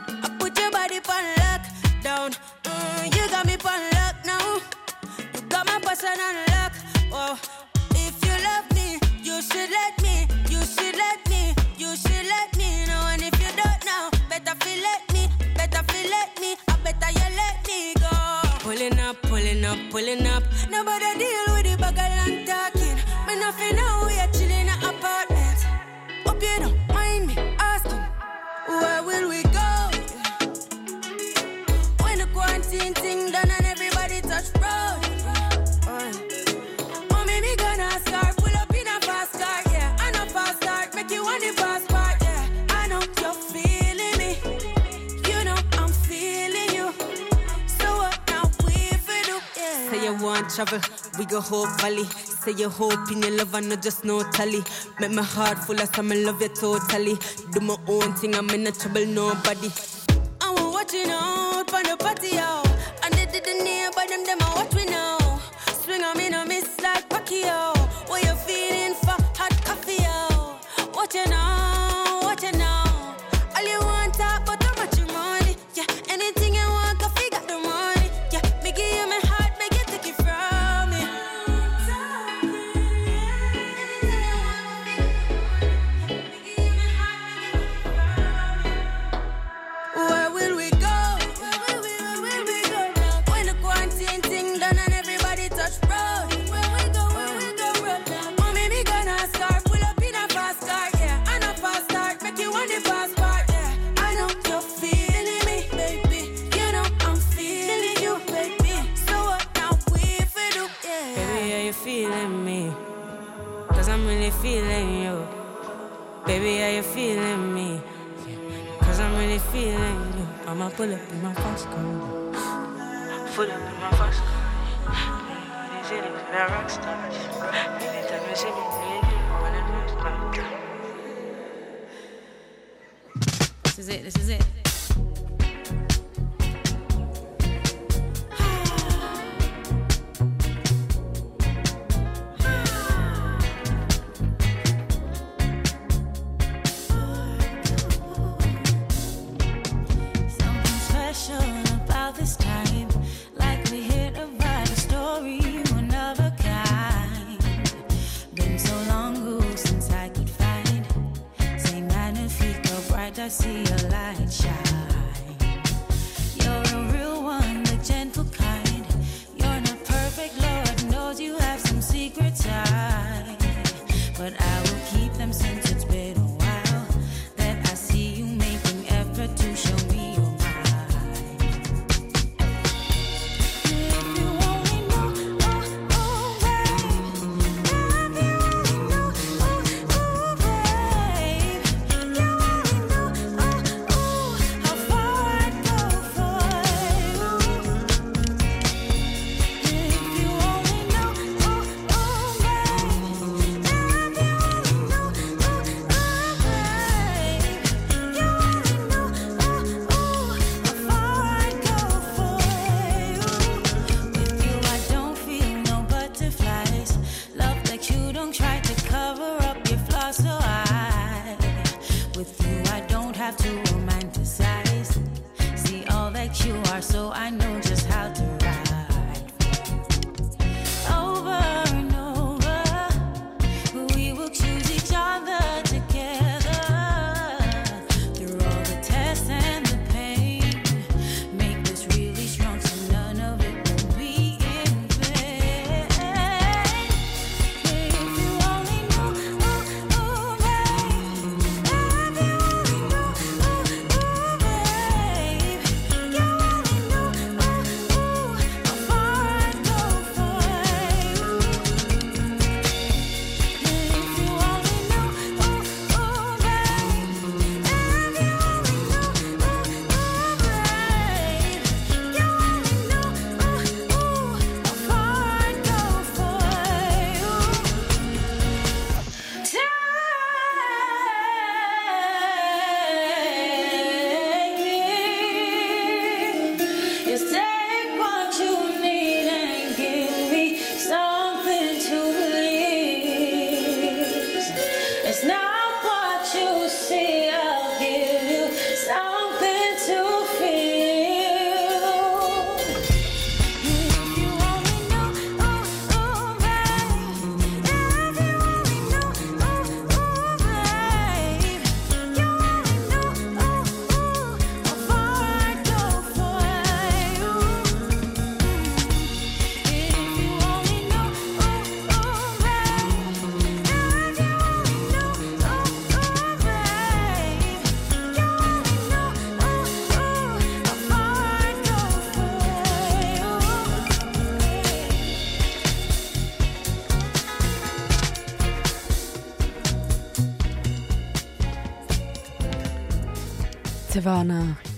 I put your body on lockdown. Mm, you got me on lock now. You got my passion on lock. Oh, if you love me, you should let me. You should let me. You should let me know. And if you don't know, better feel let me. Better feel let me. I better you let me up, pulling up. Nobody deal with the bag and talking. Me nothing know we are chilling in apartment. Hope you don't mind me asking, where will we want travel, we go Hope Valley. Say you hope in your love and not just no tally. Make my heart full of some love you totally. Do my own thing, I'm in a trouble, nobody. I was watching out for the party out. And they didn't near, but them them I watch me now. Pull up in my. Pull up in my. These cities, they're rock stars. Anytime you see me, you do what it is like. This is it, this is it.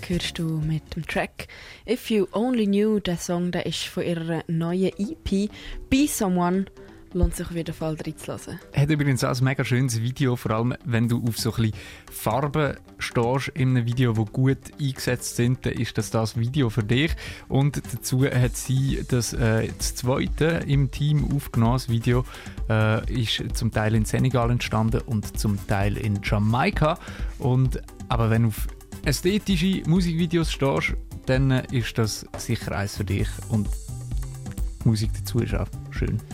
Hörst du mit dem Track If You Only Knew. Der Song der ist von ihrer neuen EP Be Someone. Lohnt sich auf jeden Fall reinzulassen. Hat übrigens auch ein mega schönes Video, vor allem wenn du auf so ein Farben stehst in einem Video, wo gut eingesetzt sind, dann ist das das Video für dich. Und dazu hat sie das, äh, das zweite im Team aufgenommen. Das Video äh, ist zum Teil in Senegal entstanden und zum Teil in Jamaika. Und, aber wenn du auf ästhetische Musikvideos stehst, dann äh, ist das sicher eins für dich. Und die Musik dazu ist auch schön. [laughs]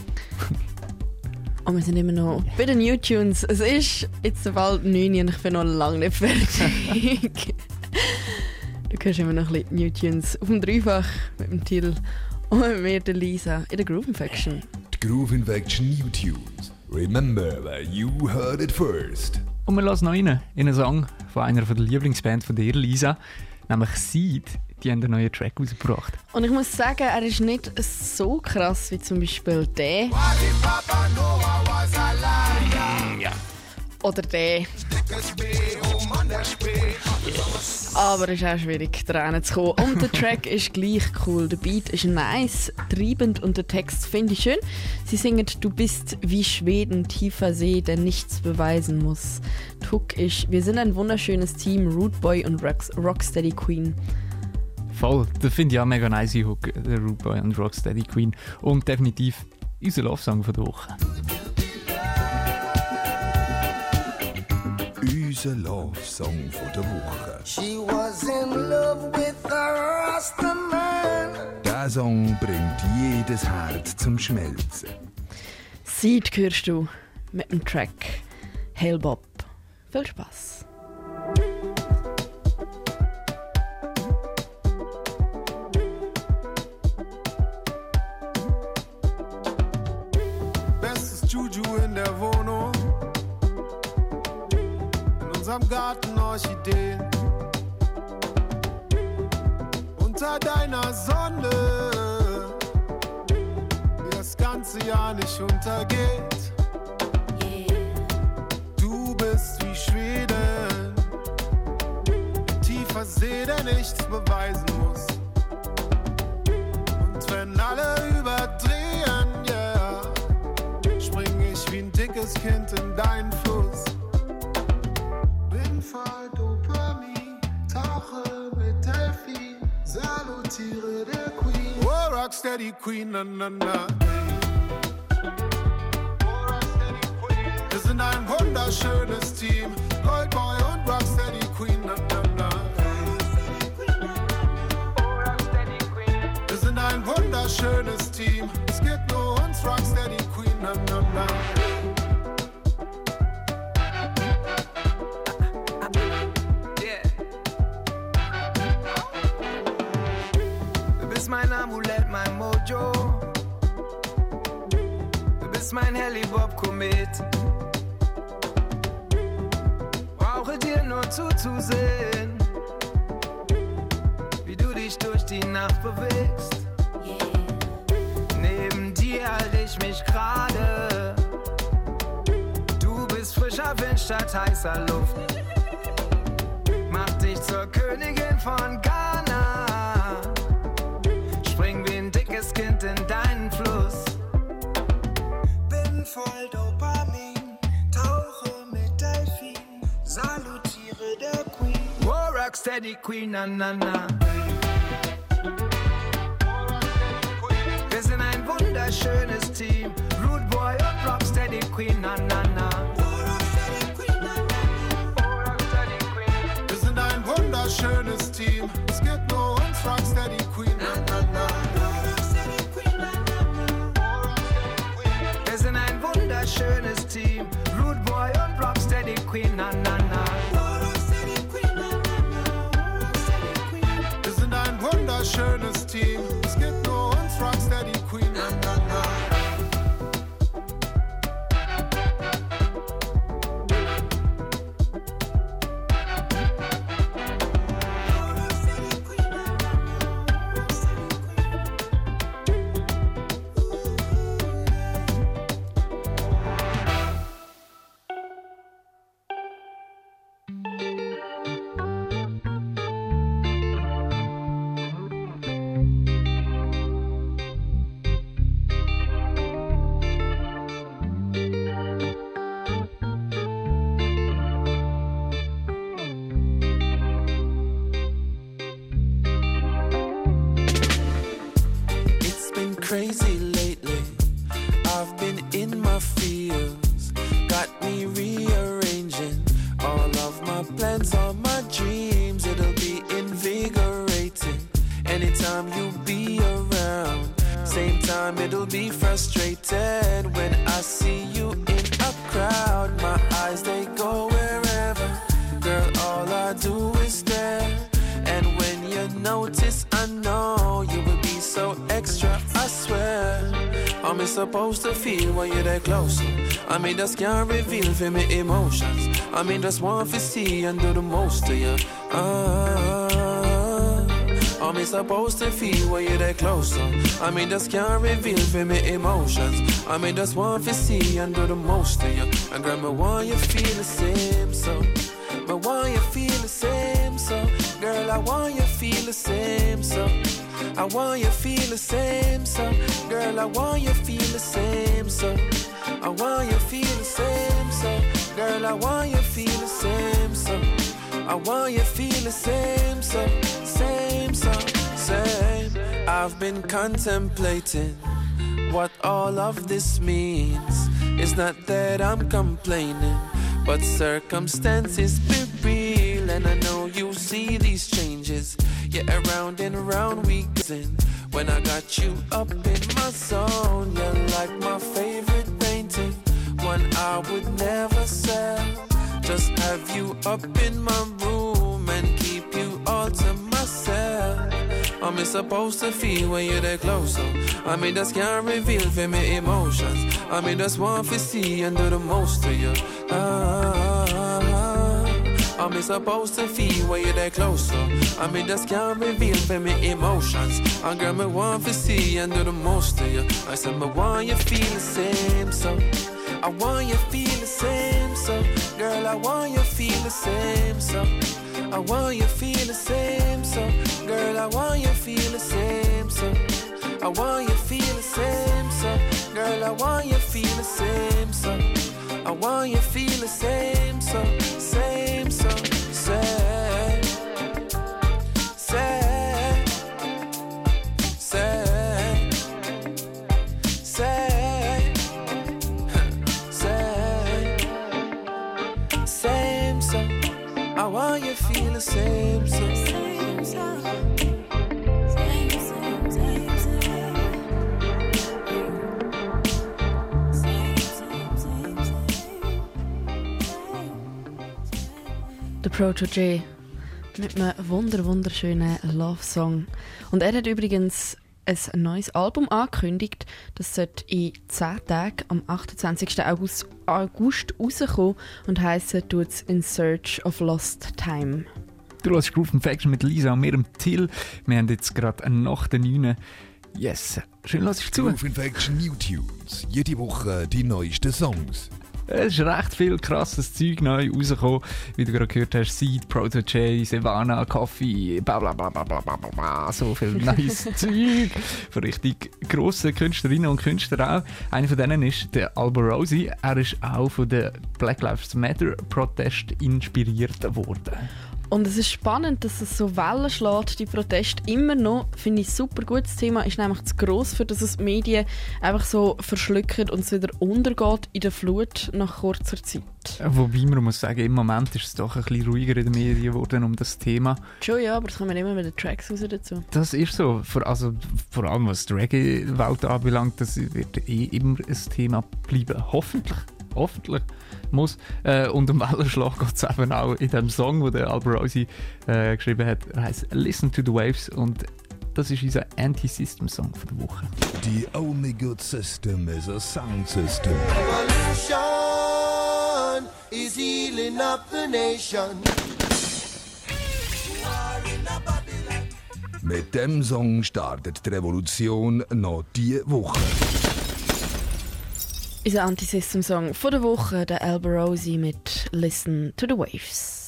Und wir sind immer noch bei den New Tunes. Es ist jetzt bald 9 Uhr und ich bin noch lange nicht fertig. [laughs] du hörst immer noch ein bisschen New Tunes auf dem Dreifach mit dem Till und mit mir, der Lisa, in der Groove Infection. Die Groove Infection New Tunes. Remember where you heard it first. Und wir lassen noch rein in einen Song von einer der Lieblingsbands von dir, Lisa, nämlich Seed. Die haben einen neuen Track rausgebracht. Und ich muss sagen, er ist nicht so krass wie zum Beispiel der. Ja. Oder der. Aber es ist auch schwierig, da zu kommen. Und der Track [laughs] ist gleich cool. Der Beat ist nice, treibend und der Text finde ich schön. Sie singen Du bist wie Schweden, tiefer See, der nichts beweisen muss. Hook ist Wir sind ein wunderschönes Team, Root Boy und Rock Rocksteady Queen. Voll, das finde ich auch mega nice Hook, der Root Boy und Rocksteady Queen. Und definitiv unser Love-Song von der Woche. Unser Love-Song von der Woche. She was in love with a Rasta man. Der Song bringt jedes Herz zum Schmelzen. Seed hörst du mit dem Track Hail Bob. Viel Spaß. Unserem Garten Orchideen. Unter deiner Sonne. Wie das ganze Jahr nicht untergeht. Du bist wie Schweden. Tiefer See, der nichts beweisen muss. Und wenn alle überdrehen, yeah, spring ich wie ein dickes Kind in deinen Fluss. Faldo Permi, tauche mit Delphi, salutiere der Queen. Oh, Rocksteady Queen, na na na. Wir sind ein wunderschönes Team, Goldboy und Rocksteady Queen, na na na. Wir sind ein wunderschönes Team, es gibt nur uns Rocksteady Heißer Luft. Mach dich zur Königin von Ghana. Spring wie ein dickes Kind in deinen Fluss. Bin voll Dopamin, tauche mit Delfin, salutiere der Queen. Oh, Rocksteady Queen, na na na. Wir sind ein wunderschönes Team, Rude Boy und Rocksteady Queen, na na na. I just can't reveal for me emotions. I mean, just want to see and do the most to you. Ah, me supposed to feel when you're that close? I mean, just can't reveal for me emotions. I mean, just want to see and do the most to you. And me want you feel the same, so. Me want you feel the same, so. Girl, I want you feel the same, so. I want you feel the same, so girl, I want you feel the same, so I want you same, so girl, I want you feel the same, so I want you feel the same, so same, so same. I've been contemplating what all of this means. It's not that I'm complaining, but circumstances be real, and I know you see these changes. Yeah, around and around we go. When I got you up in my zone, you're like my one I would never sell. Just have you up in my room and keep you all to myself. I'm supposed to feel when you're that close. So I mean, just can't reveal for me emotions. I mean, just want to see and do the most to you. Ah, I'm supposed to feel when you're that close. So I mean, just can't reveal for me emotions. And girl, me want to see and do the most to you. I said, me want you feel the same. So I want you feel the same. So girl, I want you feel the same. So I want you feel the same. So girl, I want you feel the same. So I want you feel the same. So girl, I want you feel the same. So I want you feel the same. So same. The same. So same. So. Der Proto J mit einem wunder wunderschönen Love Song. Und er hat übrigens ein neues Album angekündigt. Das sollte in 10 Tagen am 28. August, August rauskommen und heisst tut's In Search of Lost Time. Du hörst Groove Faction mit Lisa und mir, Till. Wir haben jetzt gerade nach der 9. Yes, schön lass ich zu. Groove Faction New Tunes. Jede Woche die neuesten Songs. Es ist recht viel krasses Zeug neu rausgekommen. Wie du gerade gehört hast, Seed, Proto J, Savannah, Coffee, bla bla bla bla bla bla bla. So viel [laughs] neues Zeug. Von richtig grossen Künstlerinnen und Künstlern auch. Einer von denen ist der Albo Rosi. Er ist auch von der Black Lives Matter Protest inspiriert worden. Und es ist spannend, dass es so Wellen schlägt, die Proteste immer noch. Finde ich ein super gutes Thema. Ist nämlich zu gross, für dass es die Medien einfach so verschlucken und es wieder untergeht in der Flut nach kurzer Zeit. Wobei man muss sagen, im Moment ist es doch ein bisschen ruhiger in den Medien geworden um das Thema. Schon ja, aber es kommen immer wieder Tracks raus dazu. Das ist so. Vor, also, vor allem was die Reggae-Welt anbelangt, das wird eh immer ein Thema bleiben. [laughs] Hoffentlich. Hoffentlich muss. Äh, und um Wellenschlag geht es eben auch in dem Song, den der Alborosi äh, geschrieben hat. Er heißt Listen to the Waves und das ist unser Anti-System-Song der Woche. The only good system is a sound system. Revolution is healing up the nation. Mit dem Song startet die Revolution noch diese Woche. Unser Anti-System-Song von der Woche, der Alborosi mit Listen to the Waves.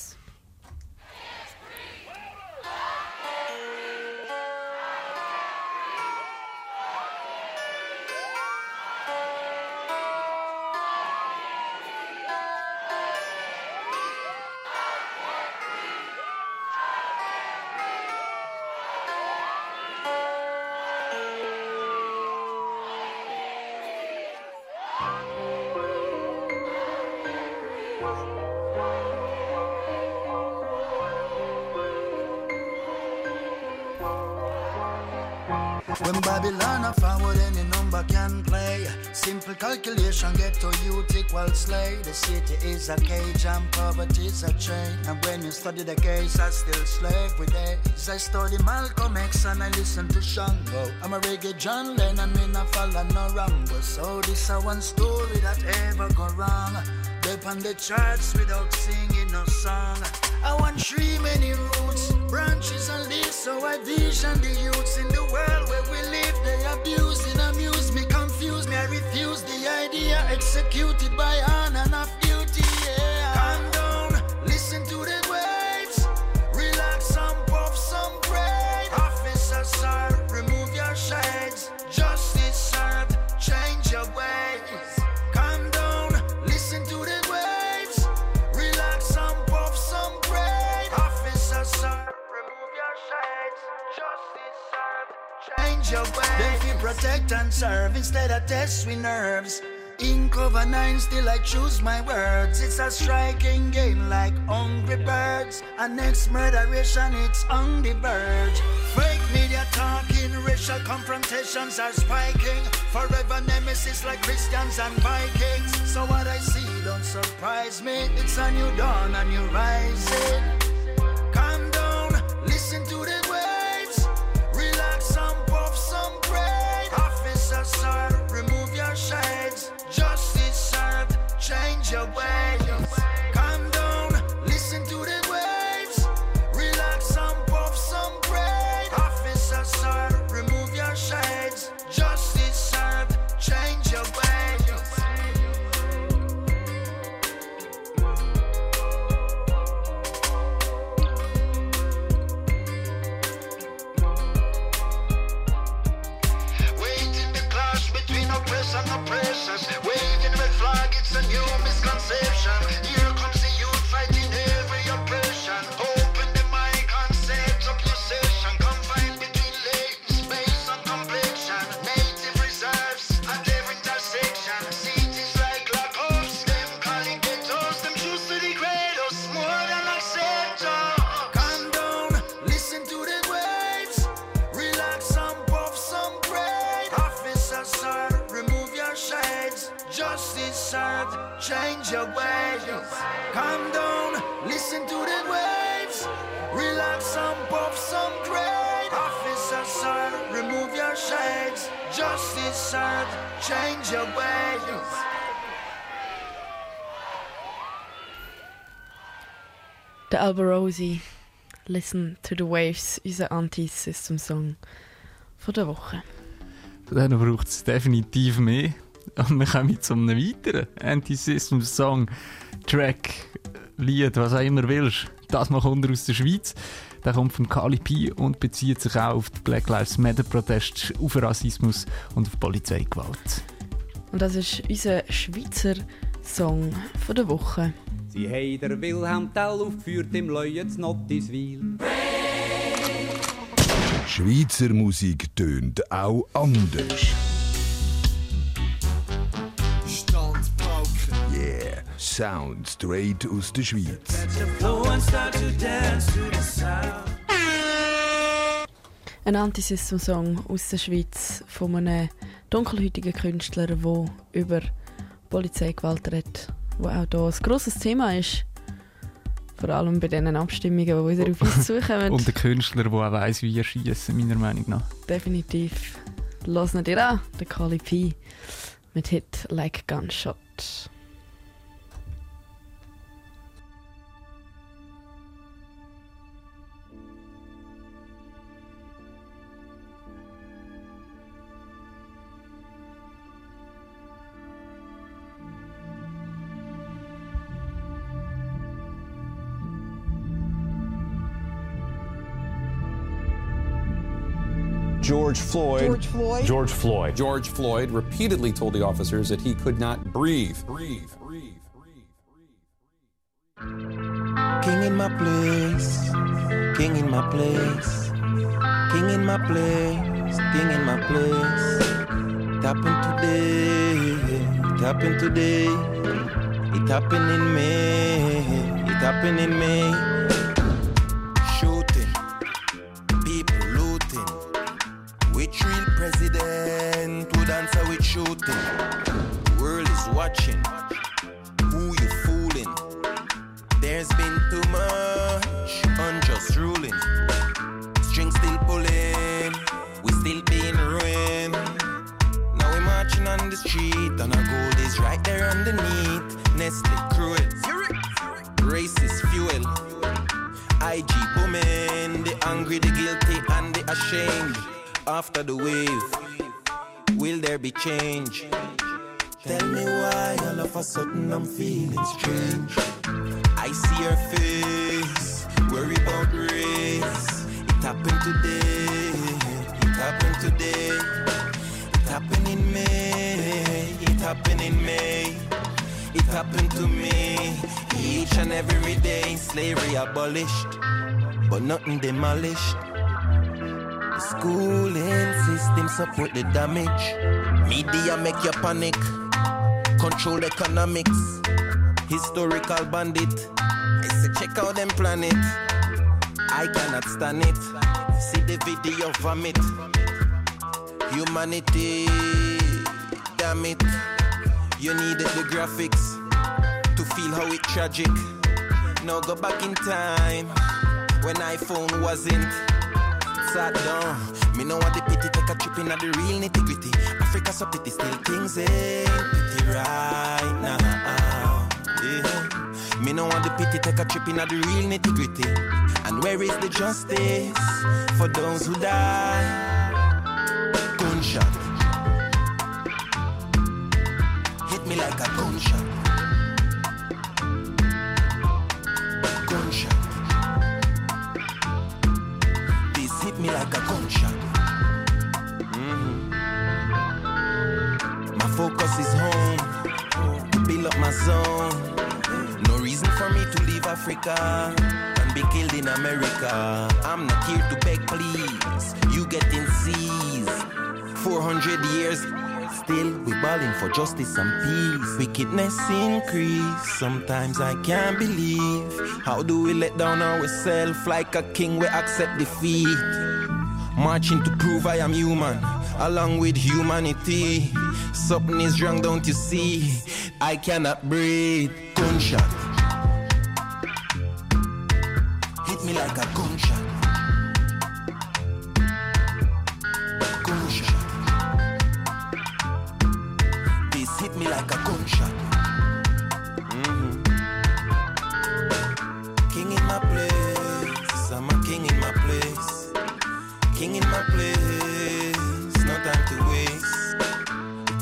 Calculation get to youth equal slay. The city is a cage and poverty is a chain. And when you study the case, I still slave with days. I study Malcolm X and I listen to Shango. I'm a reggae John Lennon, me not follow no Rambo. So this a one story that ever go wrong. They on the charts without singing no song. I want tree many roots, branches and leaves, so I vision the youths in the world executed by honor and of duty. Yeah. Calm down, listen to the waves, relax some puff some pray. Officer, sir, remove your shades. Justice served, change your ways. Calm down, listen to the waves, relax some puff some pray. Officer, sir, remove your shades. Justice served, change your ways. They feel protect and serve instead of test with nerves. In cover nine, still I choose my words. It's a striking game like hungry birds. And next murderation, it's on the verge. Fake media talking, racial confrontations are spiking. Forever nemesis like Christians and Vikings. So what I see don't surprise me. It's a new dawn, a new rising. your way. Served, change your ways. Der Alberosi, Listen to the Waves, unser Anti-System-Song von der Woche. Von denen braucht es definitiv mehr. Und wir kommen zu einem weiteren Anti-System-Song, Track, Lied, was auch immer willst. Das mal kommt er aus der Schweiz. Der kommt von Kali P und bezieht sich auch auf die Black Lives Matter Proteste, auf Rassismus und auf Polizeigewalt. Und das ist unser Schweizer Song von der Woche. Sie haben der Wilhelm Tell aufgeführt im Leuen Nottiswil. Schweizer Musik tönt auch anders. Sound straight aus der Schweiz. Ein Antisystem-Song aus der Schweiz von einem dunkelhäutigen Künstler, der über Polizeigewalt redet. Wo auch hier ein grosses Thema ist. Vor allem bei diesen Abstimmungen, die wieder auf uns zukommen. Und der Künstler, der auch weiss, wie er schießen, meiner Meinung nach. Definitiv. Los dir an, der Kali P. Mit Hit Like Gunshot. George Floyd. George Floyd? George Floyd. George Floyd repeatedly told the officers that he could not breathe. Breathe. King in my place, king in my place, king in my place, king in my place. It happened today, it happened today, it happened in May, it happened in May. After the wave, will there be change? Tell me why all of a sudden I'm feeling strange. I see her face, worry about race. It happened today, it happened today. It happened in May, it happened in May. It happened to me each and every day. Slavery abolished, but nothing demolished. The schooling system support the damage. Media make you panic. Control economics. Historical bandit. I say check out them planet. I cannot stand it. See the video vomit. Humanity. Damn it. You needed the graphics to feel how it tragic. Now go back in time when iPhone wasn't sat down. Me know what the pity take a trip in the real nitty gritty. Africa so pretty, still things ain't pretty right now. Yeah. Me know what the pity take a trip in the real nitty gritty. And where is the justice for those who die? Gunshot. Hit me like a. Gunshot. Like a gunshot. Mhm. My focus is home to build up my zone. No reason for me to leave Africa and be killed in America. I'm not here to beg, please. You getting seized. 400 years. Still, we balling for justice and peace. Wickedness increase. Sometimes I can't believe. How do we let down ourselves like a king? We accept defeat. Marching to prove I am human, along with humanity. Something is wrong, don't you see? I cannot breathe. Gunshot. Hit me like a gunshot.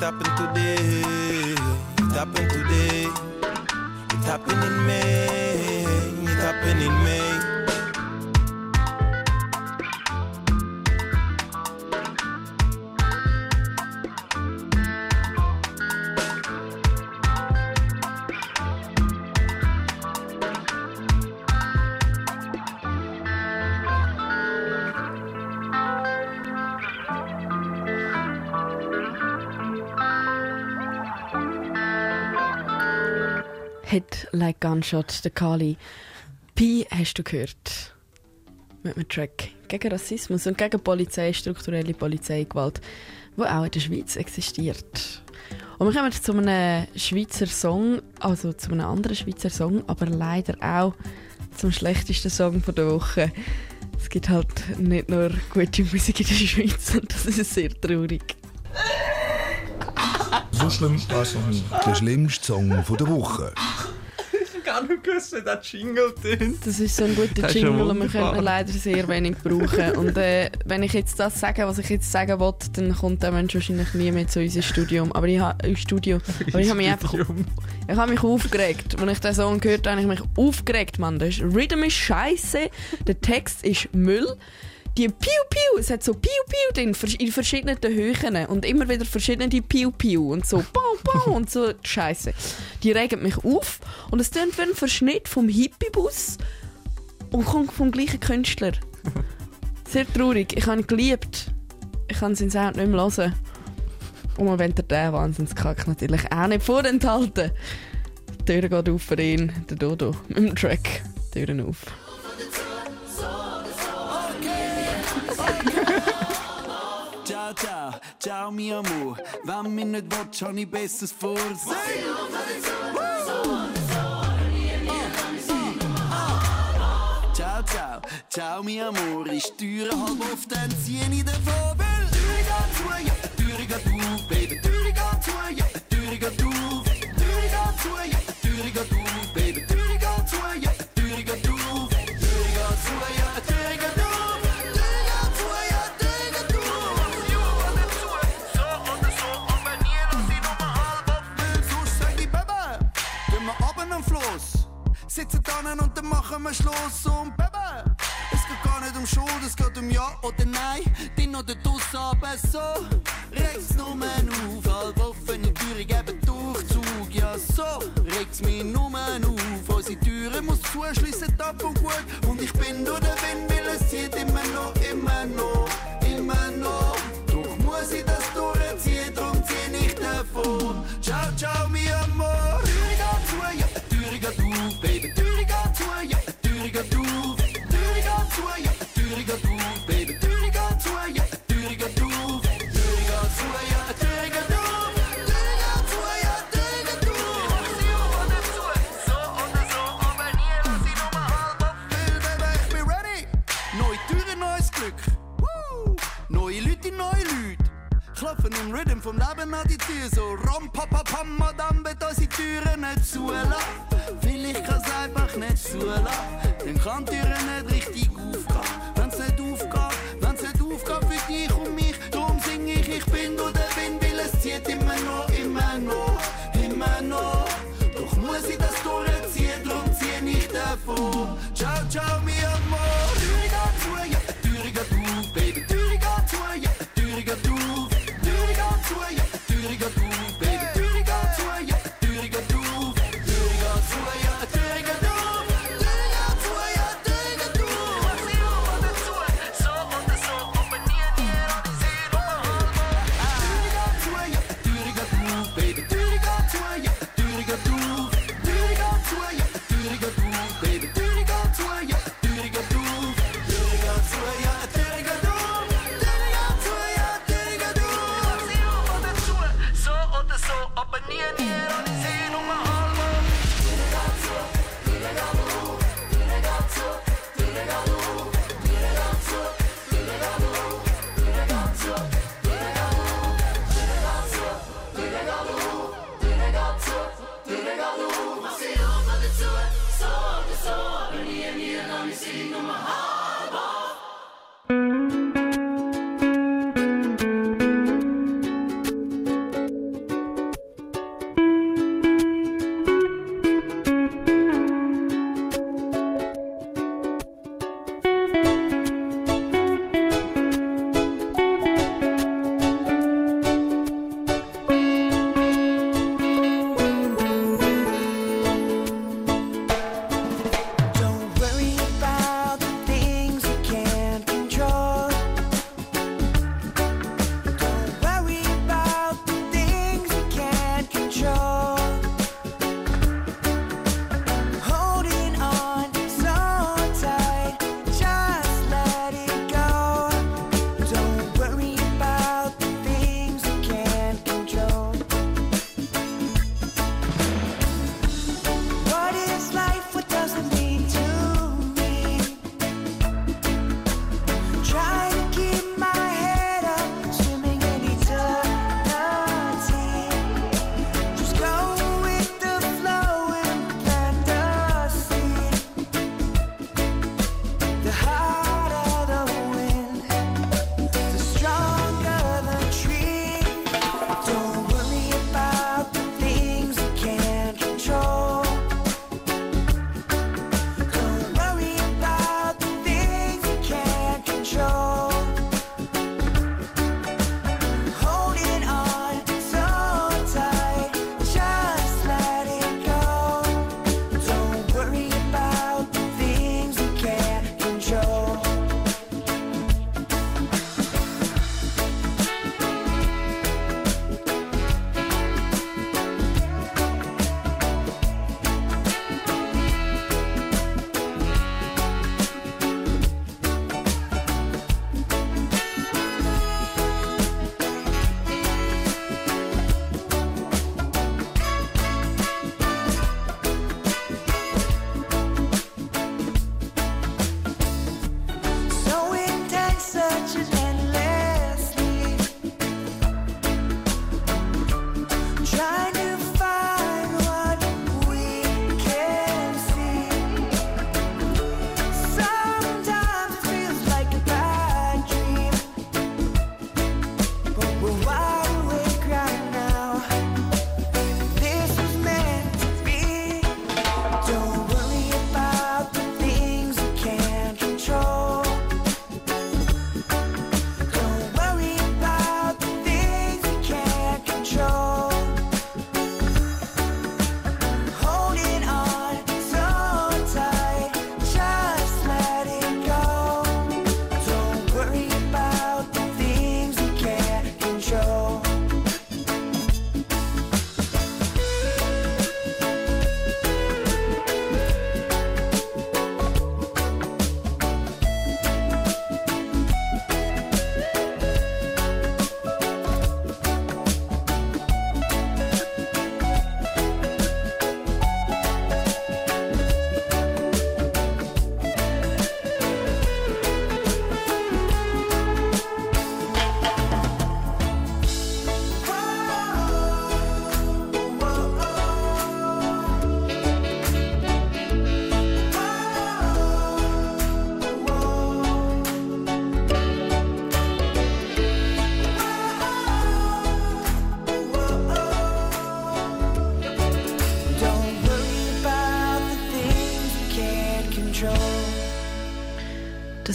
Happened today. It happened today. It happened in May. It happened in May. Hit Like Gunshot, der Kali. Pi hast du gehört. Mit einem Track gegen Rassismus und gegen Polizei, strukturelle Polizeigewalt, die auch in der Schweiz existiert. Und wir kommen zu einem Schweizer Song, also zu einem anderen Schweizer Song, aber leider auch zum schlechtesten Song der Woche. Es gibt halt nicht nur gute Musik in der Schweiz und das ist sehr traurig. So schlimm war es noch nie. Der schlimmste Song von der Woche. Ich kann nicht wissen, wie der Jingle tönt. Das ist so ein guter Das ist ja Jingle und wir wunderbar. können ihn leider sehr wenig brauchen. Und äh, wenn ich jetzt das sage, was ich jetzt sagen will, dann kommt der Mensch wahrscheinlich nie mehr zu unserem Studium. Aber ich habe äh, Studio. Aber ich habe mich einfach ich habe mich aufgeregt. Als ich den Song gehört habe, habe ich mich aufgeregt, Mann. Der Rhythm ist scheiße, der Text ist Müll. Die Piu Piu, es hat so Piu Piu drin, in verschiedenen Höhen und immer wieder verschiedene Piu Piu und so Bau Bau und so Scheiße. Die regen mich auf und es klingt wie ein Verschnitt vom Hippie-Bus und kommt vom gleichen Künstler. Sehr traurig. Ich habe ihn geliebt. Ich kann seinen Sound nicht mehr hören. Und man will den Wahnsinnskack natürlich auch nicht vorenthalten. Die Tür geht auf für ihn, der Dodo, mit dem Track. Türen auf. Ciao, ciao, ciao, mi amor. Wenn mich nicht willst, habe ich besseres vorsehen. Ciao, ciao, ciao, mi amor. Die Türe halb auf, dann zieh ich davon. Sitzen dann und dann machen wir Schluss. Und Baby, es geht gar nicht um Schuld, es geht um Ja oder Nein, Drin oder Tuss, aber so. Regt's nur auf, halb offene Türen geben Durchzug, ja so. Regt's mich nur auf, unsere Türen muss zuschliessen, ab und gut, und ich bin durch den Wind, weil es zieht immer noch, immer noch, immer noch, doch muss ich das durchziehen, drum zieh ich davon, vom Leben an die Tür. So rom, pa, pa, pam, madame, bitte unsere Türen nicht zulassen. Vielleicht kann es einfach nicht zulassen. Dann kann die Türen nicht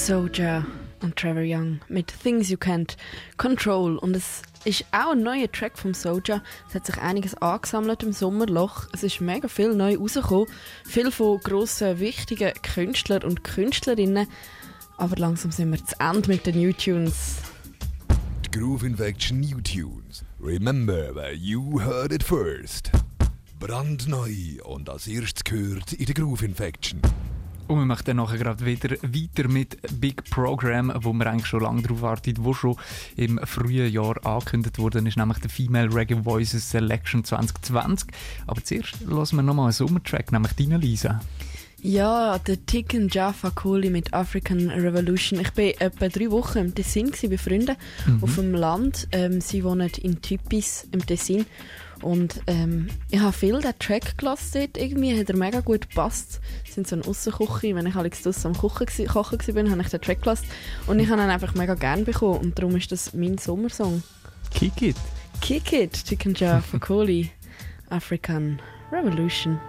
Soldier und Trevor Young mit Things You Can't Control. Und es ist auch ein neuer Track vom Soldier. Es hat sich einiges angesammelt im Sommerloch. Es ist mega viel neu rausgekommen. Viel von grossen, wichtigen Künstlern und Künstlerinnen. Aber langsam sind wir zu Ende mit den New Tunes. Die Groove Infection New Tunes. Remember where you heard it first. Brandneu und als erstes gehört in der Groove Infection. Und wir machen dann nachher gerade wieder weiter mit Big Program, wo wir eigentlich schon lange darauf warten, wo schon im frühen Jahr angekündigt worden ist, nämlich der Female Reggae Voices Selection 2020. Aber zuerst hören wir nochmal einen Sommertrack, nämlich deine Lisa. Ja, der Ticken Jaffa Cooley mit African Revolution. Ich war etwa drei Wochen im Tessin bei Freunden Mhm. auf dem Land. Ähm, sie wohnen in Typis im Tessin. Und ähm, ich habe viel den Track gelassen dort. Irgendwie hat er mega gut gepasst. Sie sind so eine Aussenküche. Wenn ich Alex draussen am Kochen, war, habe ich den Track gelassen. Und ich habe ihn einfach mega gerne bekommen. Und darum ist das mein Sommersong. Kick it. Kick it, Ticken Jaffa Cooley. African Revolution.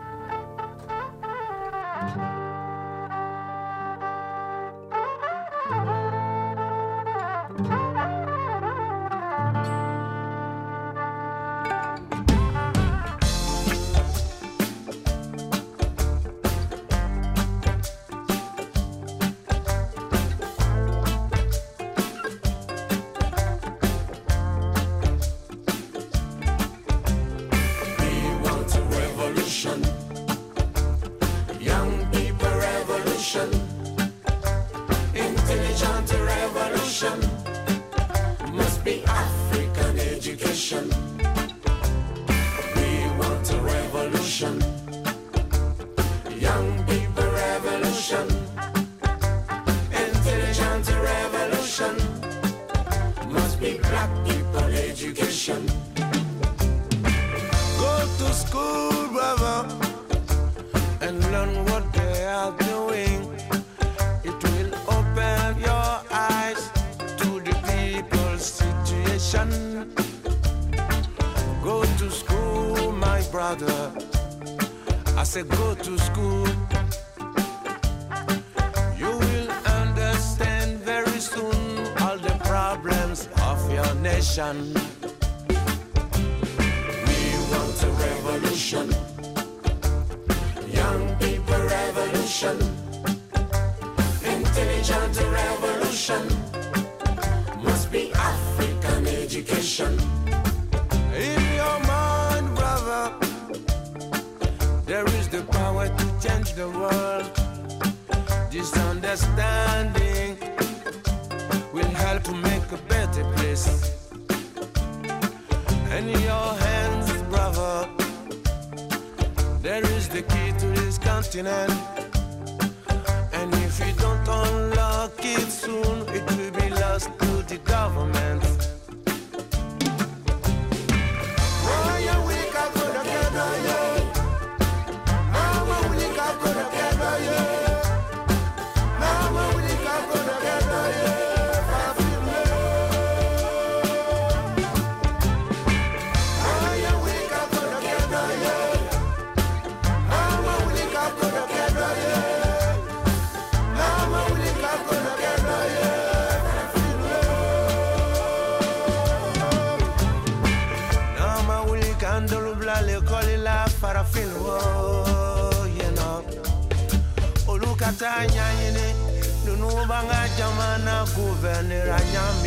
na I am.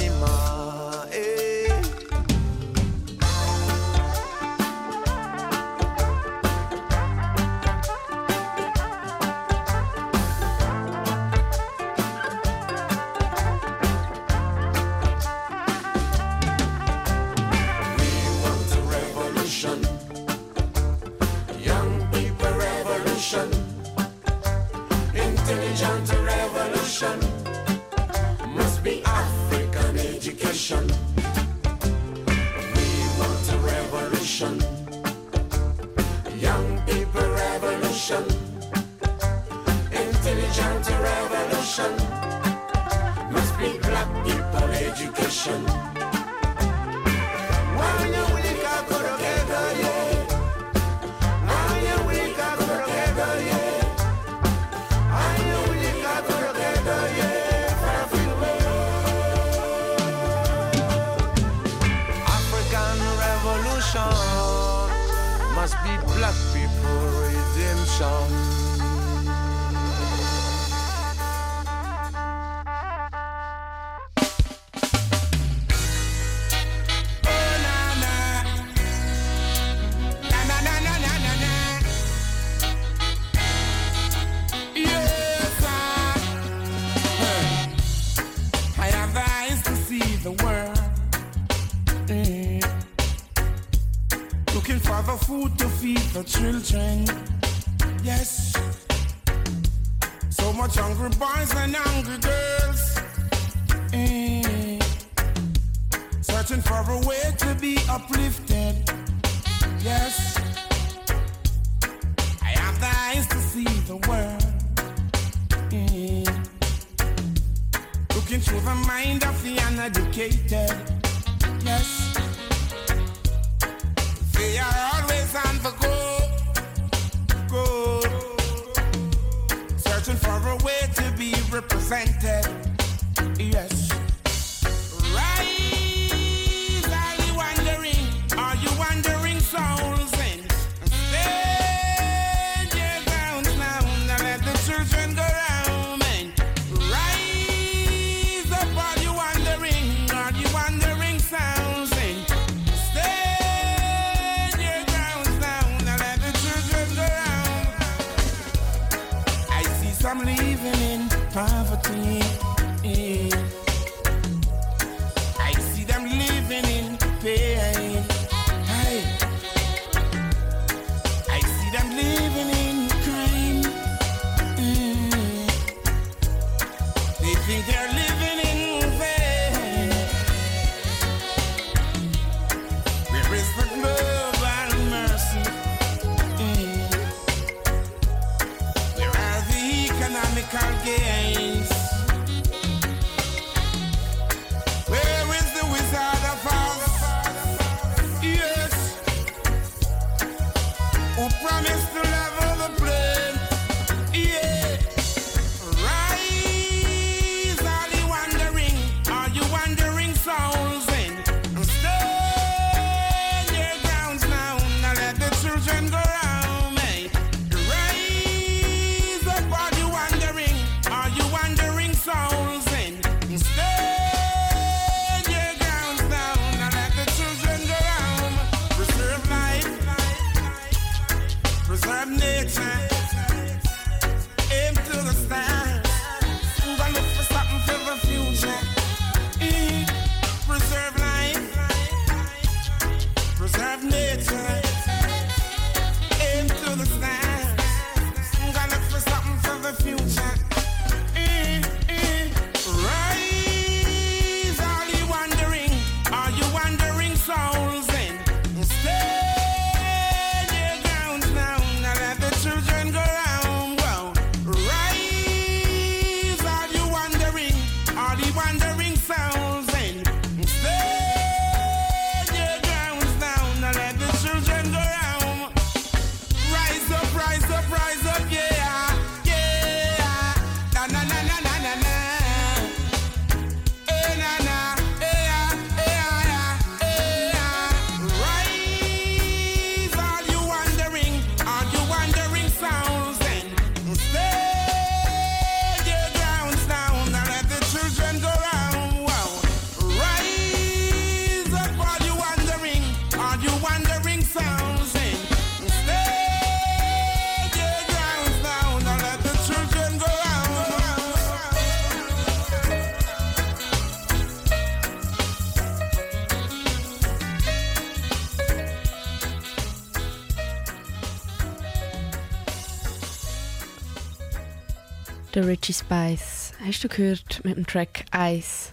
der Richie Spice hast du gehört mit dem Track Ice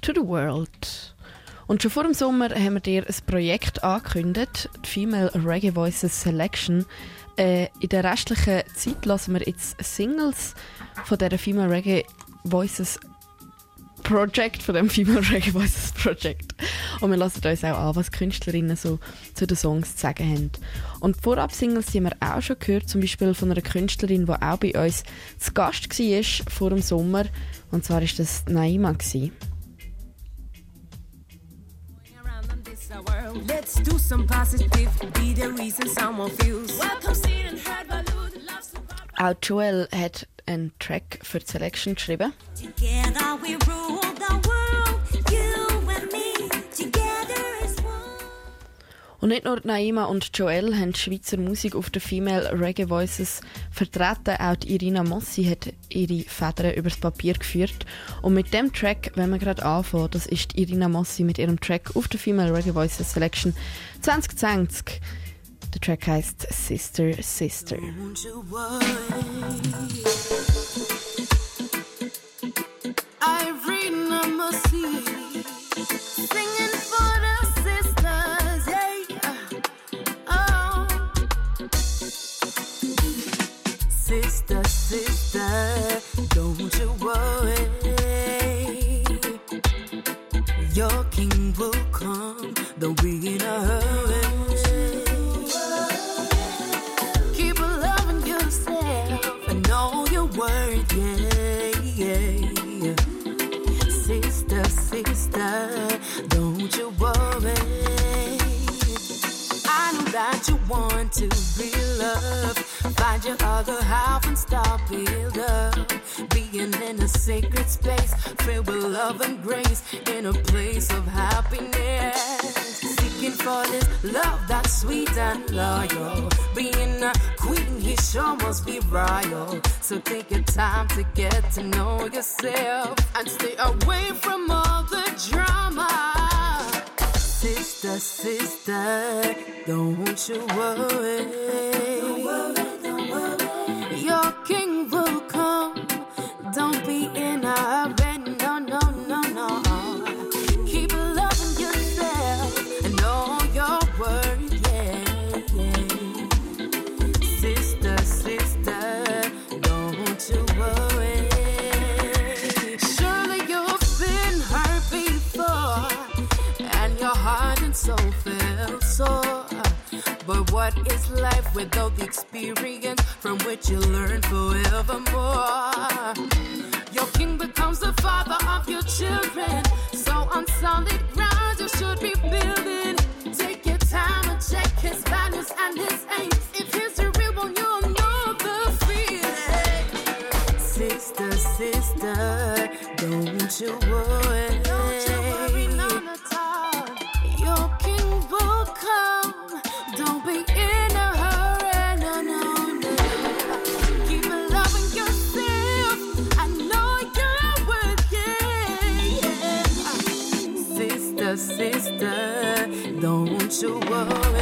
to the World. Und schon vor dem Sommer haben wir dir ein Projekt angekündigt, die Female Reggae Voices Selection. Äh, in der restlichen Zeit lassen wir jetzt Singles von der Female Reggae Voices Project von dem Female Reggae Voices Project. Und wir lassen uns auch an, was Künstlerinnen so zu den Songs zu sagen haben. Und die Vorab-Singles haben wir auch schon gehört, zum Beispiel von einer Künstlerin, die auch bei uns zu Gast war vor dem Sommer. Und zwar war das Naima. Gewesen. Let's do some positive, be the reason someone feels. Welcome, seen and heard by auch Joel hat einen Track für die Selection geschrieben. Und nicht nur Naima und Joel haben die Schweizer Musik auf den Female Reggae Voices vertreten, auch die Irina Mossi hat ihre Federn übers Papier geführt. Und mit dem Track, wenn wir gerade anfangen, das ist Irina Mossi mit ihrem Track auf der Female Reggae Voices Selection 2020. Der Track heißt Sister Sister. Don't you worry. Irene Mossi, singing for the sisters, yeah. Oh, sister, sister, don't you worry. Your king will come. Don't be in a hurry. Find your other half and stop up. Being in a sacred space filled with love and grace in a place of happiness. Seeking for this love that's sweet and loyal. Being a queen, he sure must be royal. So take your time to get to know yourself and stay away from all the drama. Sister, sister, don't you worry. Don't worry, king will what is life without the experience from which you learn forevermore? Your king becomes the father of your children. So on solid ground you should be building. Take your time and check his values and his aims. If he's the real one, you'll know the feeling. Sister, sister, don't you worry. Don't you worry.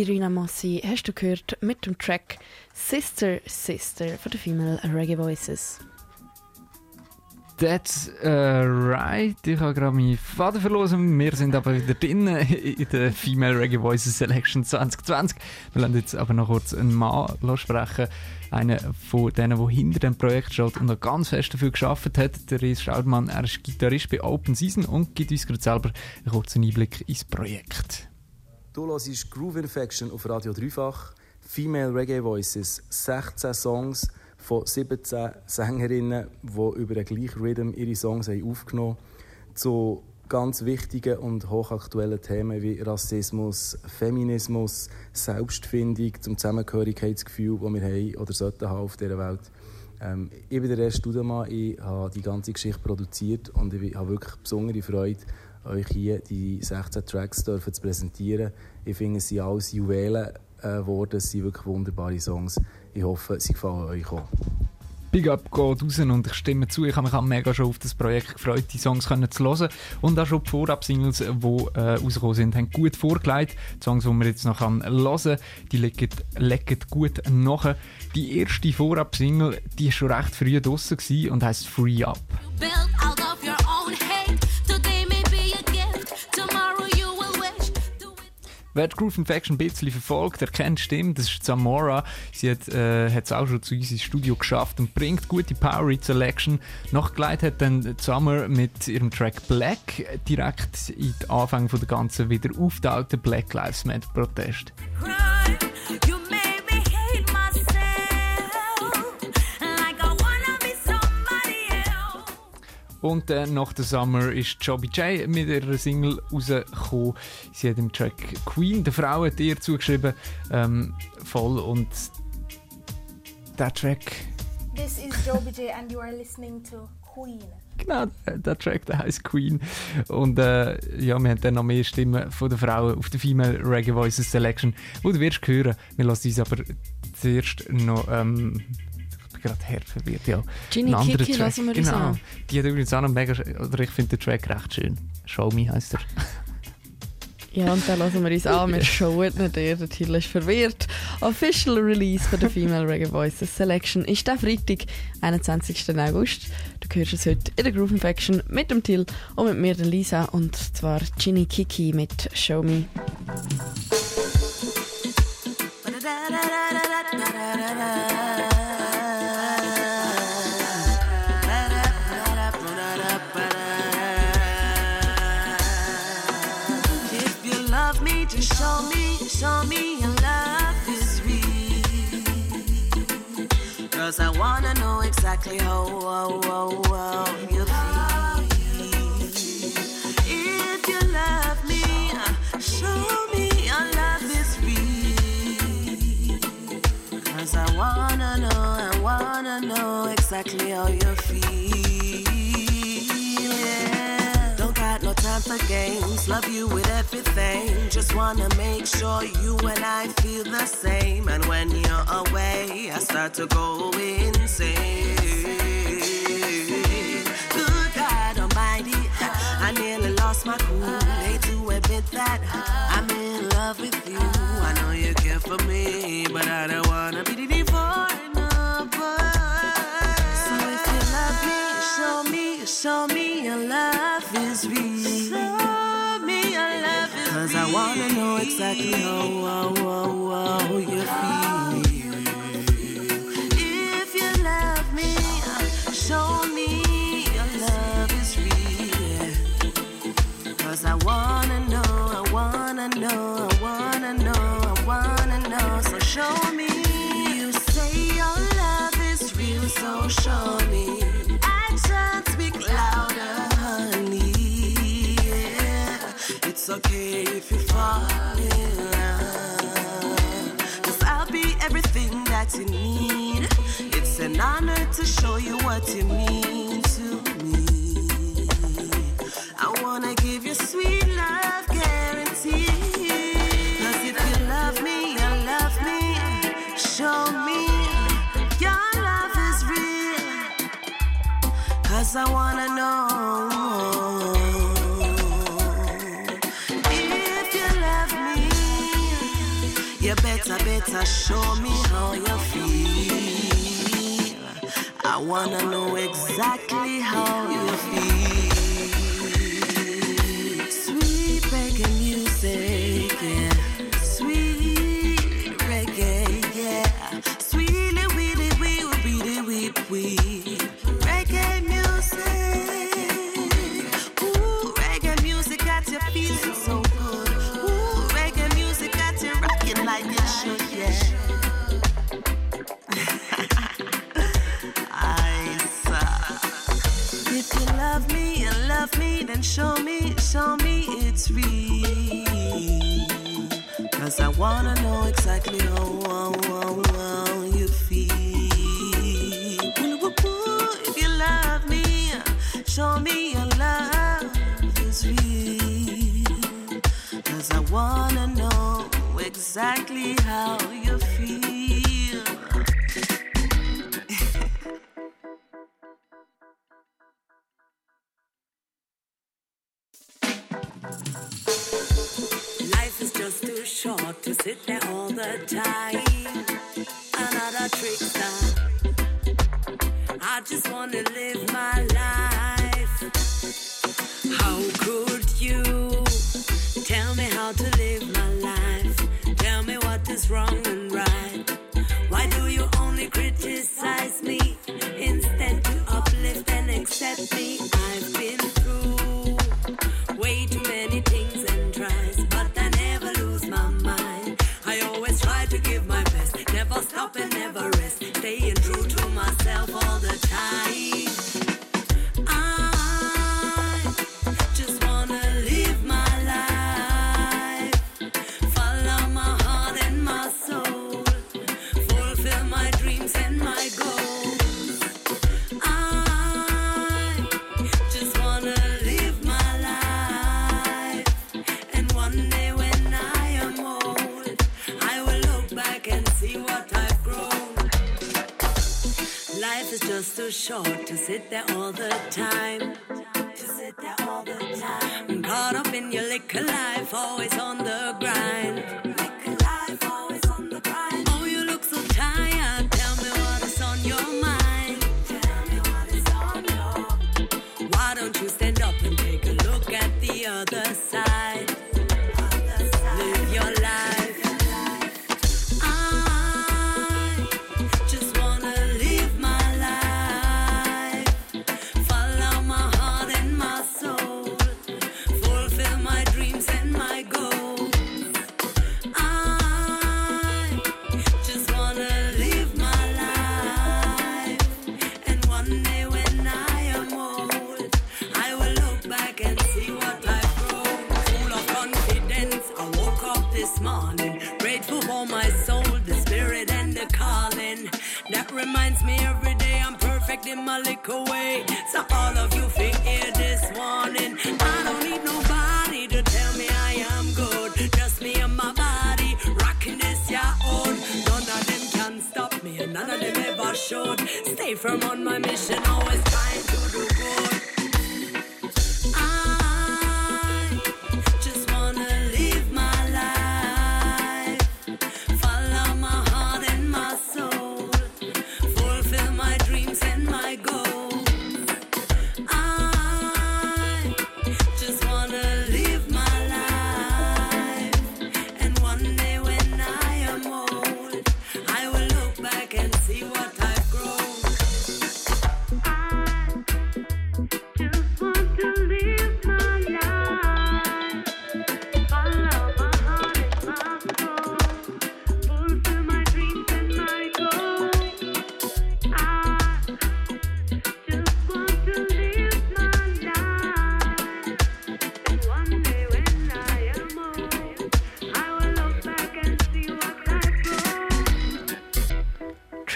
Irina Mossi hast du gehört mit dem Track Sister Sister von den Female Reggae Voices. That's uh, right. Ich habe gerade meinen Faden verloren. Wir sind aber wieder drin in der Female Reggae Voices Selection 2020. Wir lassen jetzt aber noch kurz einen Mann sprechen. Einer von denen, der hinter dem Projekt steht und noch ganz fest dafür geschafft hat. Der Ries Schaudmann. Er ist Gitarrist bei Open Season und gibt uns gerade selber einen kurzen Einblick ins Projekt. Du hörst Groove Infection auf Radio Dreifach. Female Reggae Voices. 16 Songs von 17 Sängerinnen, die über den gleichen Rhythm ihre Songs haben aufgenommen haben. Zu ganz wichtigen und hochaktuellen Themen wie Rassismus, Feminismus, Selbstfindung, zum Zusammengehörigkeitsgefühl, das wir haben oder sollten haben auf dieser Welt. Ähm, ich bin der erste Studemann, ich habe die ganze Geschichte produziert und ich habe wirklich besondere Freude, euch hier die 16 Tracks dürfen zu präsentieren. Ich finde, es sind alles Juwelen äh, geworden, es sind wirklich wunderbare Songs. Ich hoffe, sie gefallen euch auch. Big Up geht raus und ich stimme zu. Ich habe mich auch mega schon auf das Projekt gefreut, die Songs können zu hören. Und auch schon die Vorab-Singles, die äh, rausgekommen sind, haben gut vorgelegt. Die Songs, die man jetzt noch hören kann, die legen, legen gut nach. Die erste Vorab-Single, die war schon recht früh draussen und heisst Free Up. Wer die Groove Infection ein bisschen verfolgt, der kennt die Stimme, das ist Zamora. Sie hat äh, es auch schon zu uns ins Studio geschafft und bringt gute Power in Selection. Nachgeleitet hat dann Summer mit ihrem Track Black direkt in den Anfang der ganzen wieder auftauten Black Lives Matter Protest. You Und äh, nach der Summer ist Joby J mit ihrer Single rausgekommen. Sie hat im Track Queen, der Frau, hat ihr zugeschrieben, ähm, voll. Und der Track, This is Joby J and you are listening to Queen. genau, der- Track, der heißt Queen. Und äh, ja, wir haben dann noch mehr Stimmen von der Frauen auf der Female Reggae Voices Selection, wo du wirst hören. Wir lassen uns aber zuerst noch. Ähm, gerade hart verwirrt, ja. Ginny Kiki Track. lassen wir uns genau. an. Die hat übrigens auch noch mega, oder ich finde den Track recht schön. Show Me heißt er. [laughs] Ja, und dann lassen wir uns an. Wir schauen nicht, der Titel ist verwirrt. Official Release von der Female Reggae Voices Selection ist der Freitag, 21. August. Du hörst es heute in der Groove Infection mit dem Till und mit mir, der Lisa. Und zwar Ginny Kiki mit Show Me. Show me your love is real. Cause I wanna know exactly how, how, how, how you feel. If you love me, show me your love is real. Cause I wanna know, I wanna know exactly how you feel. Time for games. Love you with everything. Just wanna make sure you and I feel the same. And when you're away, I start to go insane. Good God Almighty, I nearly lost my cool. Hate to admit that I'm in love with you. I know you care for me, but I don't wanna be the foreigner. Show me your love is real. Show me your love is Cause I wanna know exactly how, how, how, how you feel. If you love me, show me your love is real. Cause I wanna know, I wanna know, I wanna know, I wanna know. So show me. You say your love is real, so show me. If you fall in love. Cause I'll be everything that you need. It's an honor to show you what you mean to me. I wanna give you sweet love guarantee. Cause if you love me, you love me. Show me your love is real. Cause I wanna know. Better, better show me how you feel. I wanna know exactly how you feel. short to sit there on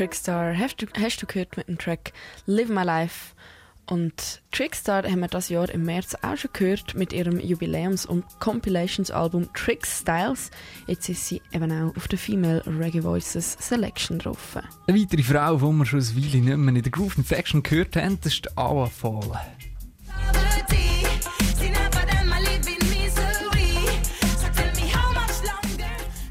Trickstar, hast du, hast du gehört mit dem Track Live My Life. Und Trickstar haben wir das Jahr im März auch schon gehört mit ihrem Jubiläums- und Compilations-Album Trick Styles. Jetzt ist sie eben auch auf der Female Reggae Voices Selection drauf. Eine weitere Frau, die wir schon eine Weile nicht mehr in der Groove Infection gehört haben, das ist Awa Fall.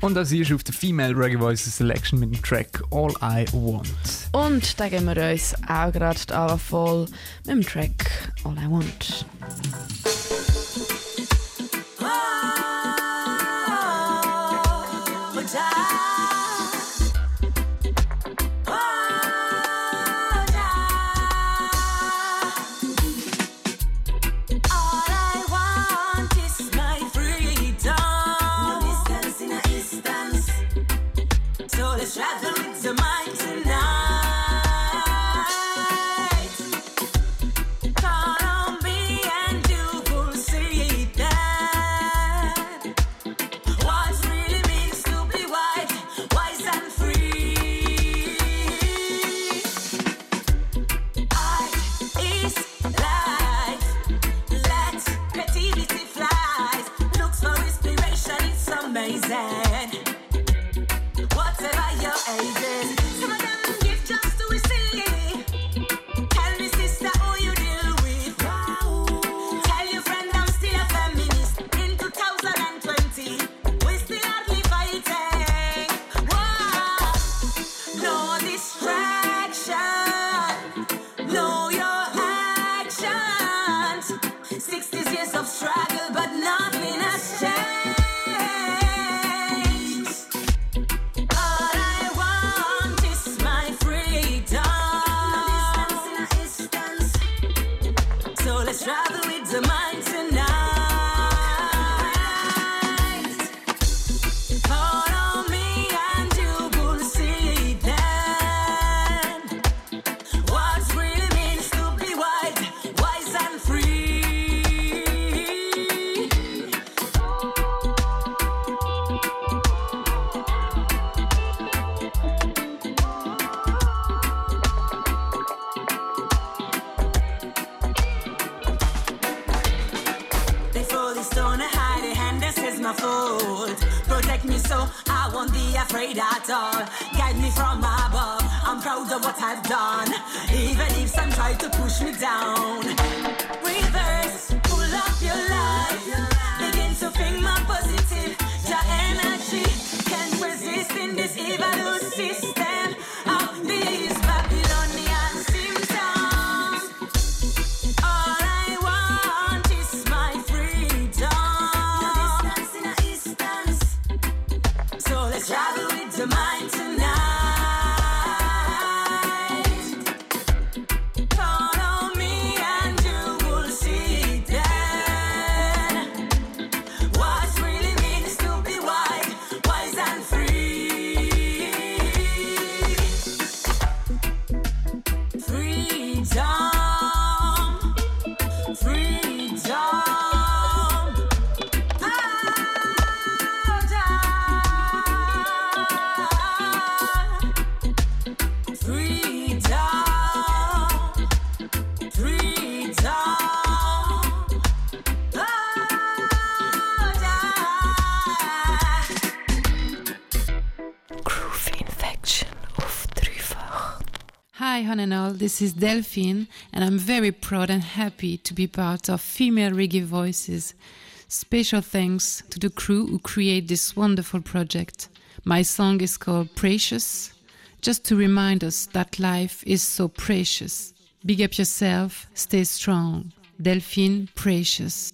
Und das ist auf der Female Reggae Voices Selection mit dem Track All I Want. Und da geben wir uns auch gerade die voll mit dem Track All I Want. Ah, and all, this is Delphine, and I'm very proud and happy to be part of Female Reggae Voices. Special thanks to the crew who create this wonderful project. My song is called Precious, just to remind us that life is so precious. Big up yourself, stay strong. Delphine Precious.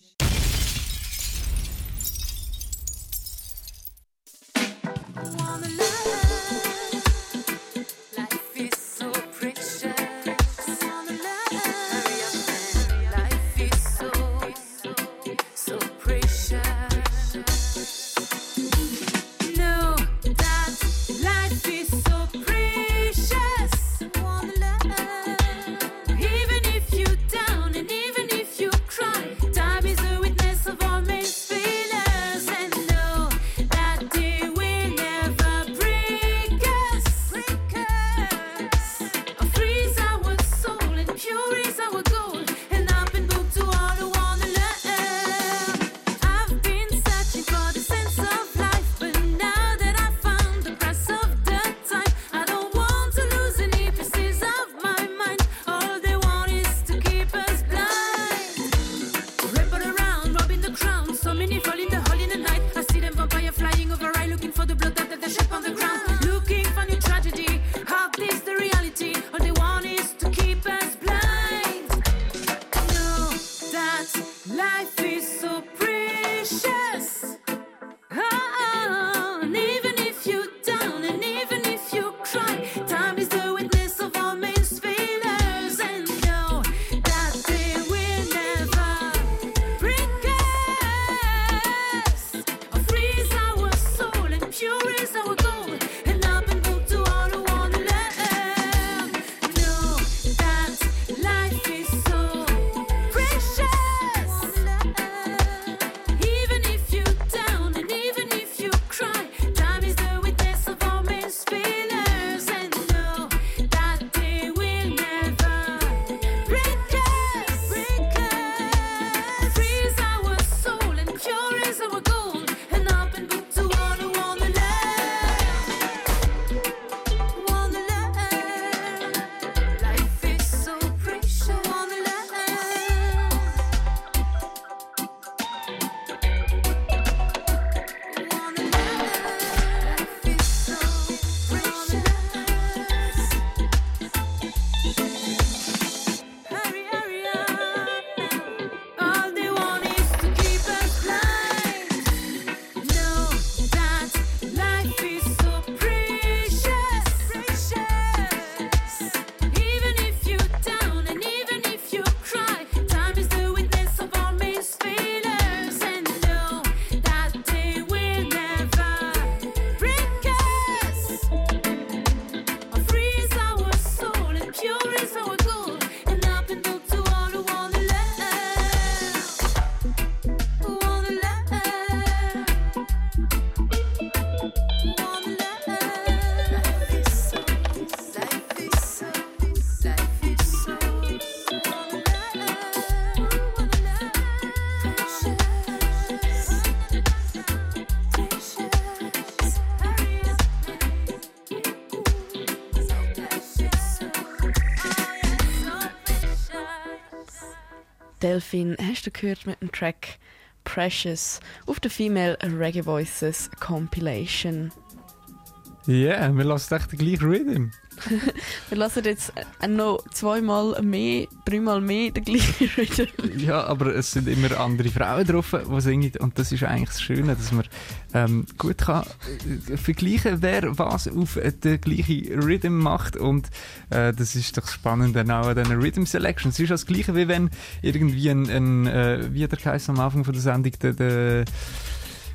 Delphine hast du gehört mit dem Track Precious auf der Female Reggae Voices Compilation. Ja, yeah, wir lassen echt den gleichen Rhythm. [laughs] Wir lassen jetzt äh, noch zweimal mehr, dreimal mehr den gleichen [laughs] Rhythm. Ja, aber es sind immer andere Frauen drauf, die singen. Und das ist eigentlich das Schöne, dass man ähm, gut kann äh, vergleichen wer was auf den gleichen Rhythm macht. Und äh, das ist doch spannend an diesen Rhythm Selections. Es ist das Gleiche, wie wenn irgendwie ein, ein äh, wie der Kaiser am Anfang von der Sendung, der, der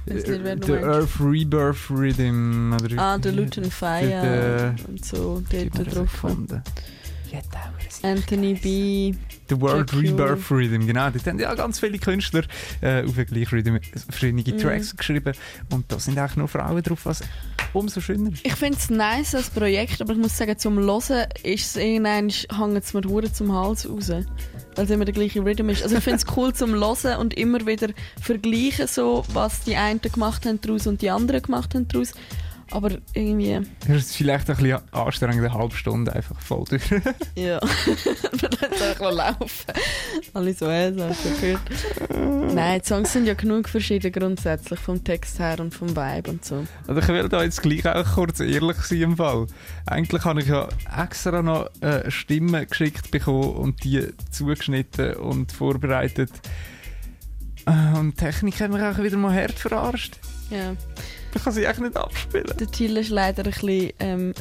Nicht, wer du der meinst. Earth Rebirth Rhythm. Oder Ah, der Luton Fire der- und so, dort drauf. Anthony B. The World Hill. Rebirth Rhythm, genau. Dort haben ja ganz viele Künstler äh, auf den gleichen Rhythm verschiedene Mhm. Tracks geschrieben. Und da sind eigentlich nur Frauen drauf, was umso schöner ist. Ich finde es nice als Projekt, aber ich muss sagen, zum Hören ist es irgendwann, hängt es mir hure zum Hals raus. Weil es immer der gleiche Rhythm ist. Also ich finde es cool zum Hören und immer wieder vergleichen, so, was die einen gemacht haben daraus und die anderen gemacht haben daraus. Aber irgendwie, Das ist vielleicht ein bisschen anstrengend, eine halbe Stunde einfach voll durch. [laughs] ja. [laughs] Man lässt einfach laufen. Alle so, so hast du gehört. Nein, die Songs sind ja genug verschieden grundsätzlich, vom Text her und vom Vibe und so. Also ich will da jetzt gleich auch kurz ehrlich sein im Fall. Eigentlich habe ich ja extra noch äh, Stimmen geschickt bekommen und die zugeschnitten und vorbereitet. Äh, Und die Technik hat mich auch wieder mal hart verarscht. Ja. Ich kann sie echt nicht abspielen. Der Till ist leider ein bisschen ähm,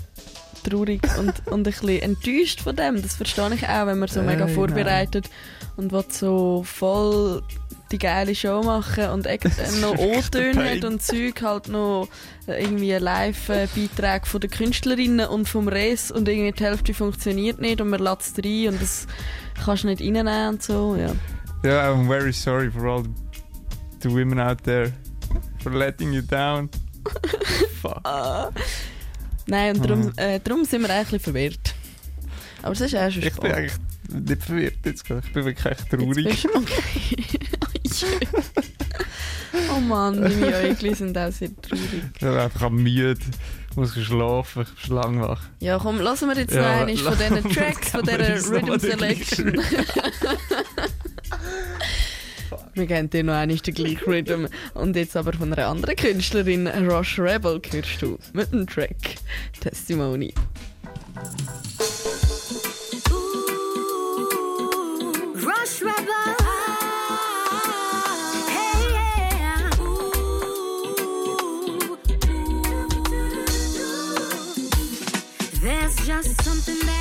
traurig und, [laughs] und ein bisschen enttäuscht von dem. Das verstehe ich auch, wenn man so mega Äh, vorbereitet und will so voll die geile Show machen und [laughs] ähm, noch O-Töne hat und Zeug, halt noch äh, irgendwie Live-Beiträge von den Künstlerinnen und vom Res und irgendwie die Hälfte funktioniert nicht und man lässt es rein und das kannst du nicht reinnehmen und so, ja. Yeah, I'm very sorry for all the women out there for letting you down. Fuck. Nein, und darum, Mhm. äh, darum sind wir eigentlich verwirrt. Aber es ist auch schon Ich bin spannend. eigentlich nicht verwirrt jetzt gerade. Ich bin wirklich echt Jetzt traurig. bist du- [laughs] Okay. oh Mann, meine Äugel sind auch sehr traurig. Ich bin einfach müde, muss schlafen, ich bin lang wach. Ja, komm, lassen wir jetzt Ja, noch von diesen Tracks, von dieser Rhythm Selection. [laughs] wir geben dir noch einmal den gleichen Rhythm. Und jetzt aber von einer anderen Künstlerin, Rush Rebel, hörst du mit dem Track Testimony. Rush Rebel. There's just something that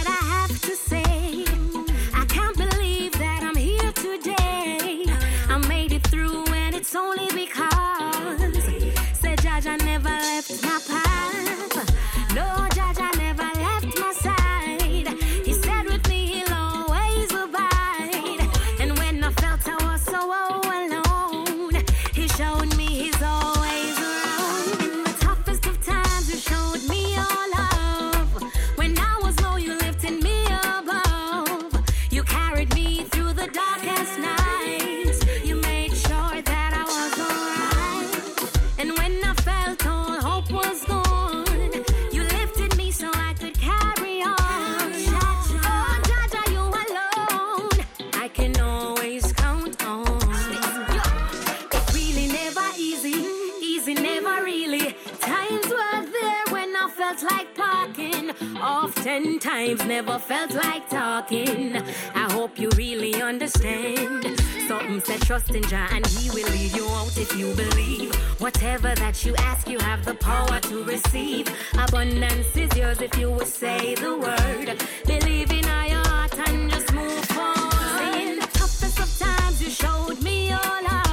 Oftentimes never felt like talking. I hope you really understand. Something said trust in Jah and He will lead you out if you believe. Whatever that you ask, you have the power to receive. Abundance is yours if you will say the word. Believe in your heart and just move forward. In the toughest of times, you showed me your love.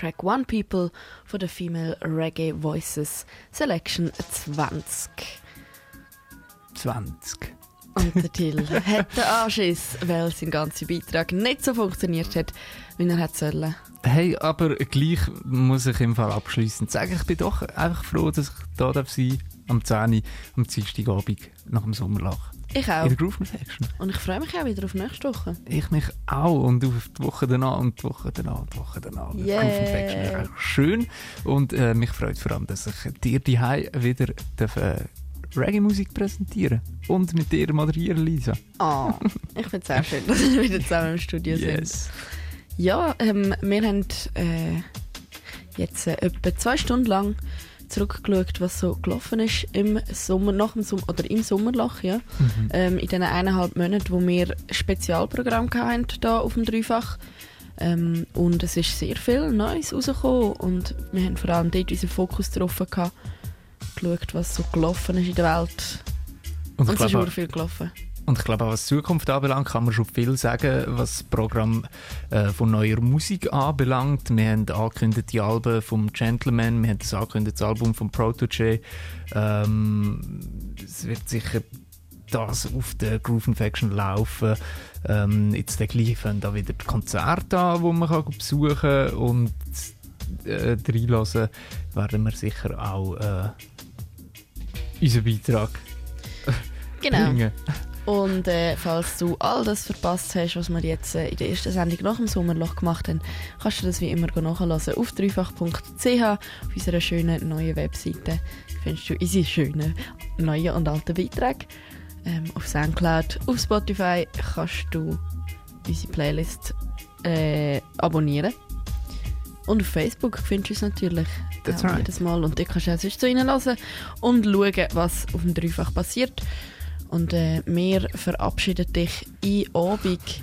track One People von der Female Reggae Voices Selection 20. 20. Und der Till hat den Anschiss, weil sein ganzer Beitrag nicht so funktioniert hat, wie er hätte sollen. Hey, aber gleich muss ich im Fall abschließend sagen, ich bin doch einfach froh, dass ich da sein darf, am 10. Uhr, am Dienstagabend nach dem Sommerloch. Ich auch. In der Groove Section. Und ich freue mich auch wieder auf nächste Woche. Ich mich auch. Und auf die Woche danach und die Woche danach und die Woche danach. Yeah. Groove Section ist auch schön. Und äh, mich freut vor allem, dass ich dir die wieder darf, äh, Reggae-Musik präsentieren und mit dir moderieren, Lisa. Ah, oh, ich finde es sehr schön, dass wir wieder zusammen im Studio yes. sind. Ja, ähm, wir haben äh, jetzt äh, etwa zwei Stunden lang zurückgeschaut, was so gelaufen ist im Sommer, nach dem Sommer, oder im Sommerloch, ja. Mhm. Ähm, in den eineinhalb Monaten, wo wir Spezialprogramm hatten, da auf dem Dreifach. Ähm, und es ist sehr viel Neues rausgekommen und wir haben vor allem dort unseren Fokus gehabt, geschaut, was so gelaufen ist in der Welt. Und Und, es ist auch viel gelaufen. Und ich glaube, auch was die Zukunft anbelangt, kann man schon viel sagen, was das Programm äh, von neuer Musik anbelangt. Wir haben angekündigt die Alben vom Gentleman, wir haben das angekündigtes Album vom Protege. Ähm, es wird sicher das auf der Groove Infection laufen. Ähm, jetzt gleich fangen da wieder die Konzerte an, die man kann besuchen kann und äh, reinlassen werden wir sicher auch äh, unseren Beitrag Genau. bringen. Und äh, falls du all das verpasst hast, was wir jetzt äh, in der ersten Sendung nach dem Sommerloch gemacht haben, kannst du das wie immer nachhören auf dreifach.ch auf unserer schönen neuen Webseite. Findest du unsere schönen neuen und alten Beiträge. Ähm, auf Soundcloud, auf Spotify kannst du unsere Playlist äh, abonnieren. Und auf Facebook findest du uns natürlich That's right. jedes Mal. Und dort kannst du auch sonst zu ihnen hören und schauen, was auf dem Dreifach passiert. Und äh, wir verabschieden dich in Abend.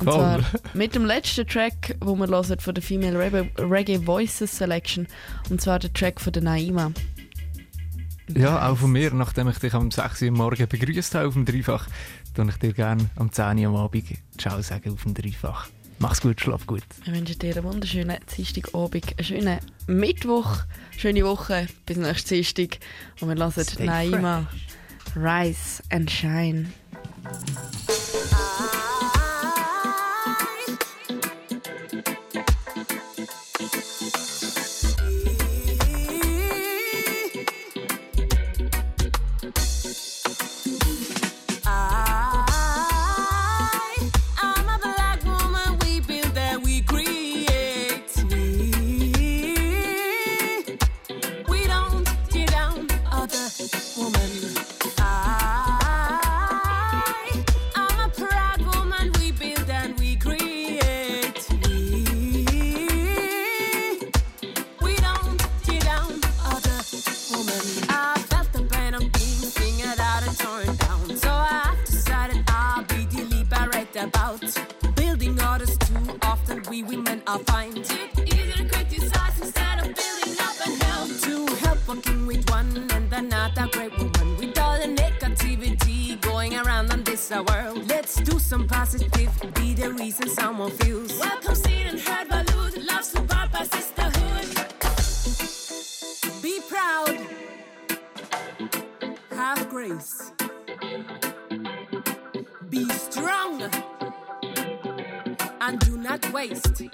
Und Voll. zwar [laughs] mit dem letzten Track, wo wir hören von der Female Reggae, Reggae Voices Selection. Und zwar der Track von der Naima. Ja, auch von mir, nachdem ich dich am 6 Uhr morgen begrüßt habe auf dem Dreifach, tue ich dir gerne am 10 Uhr am Abend Ciao sagen auf dem Dreifach. Mach's gut, schlaf gut. Wir wünschen dir einen wunderschönen Dienstagabend, einen schönen Mittwoch, schöne Woche, bis nächsten Dienstag. Und wir hören Naima Rise and Shine. Some positive, be the reason someone feels. Welcome, seen and heard, valued, love, support, by sisterhood. Be proud. Have grace. Be strong. And do not waste.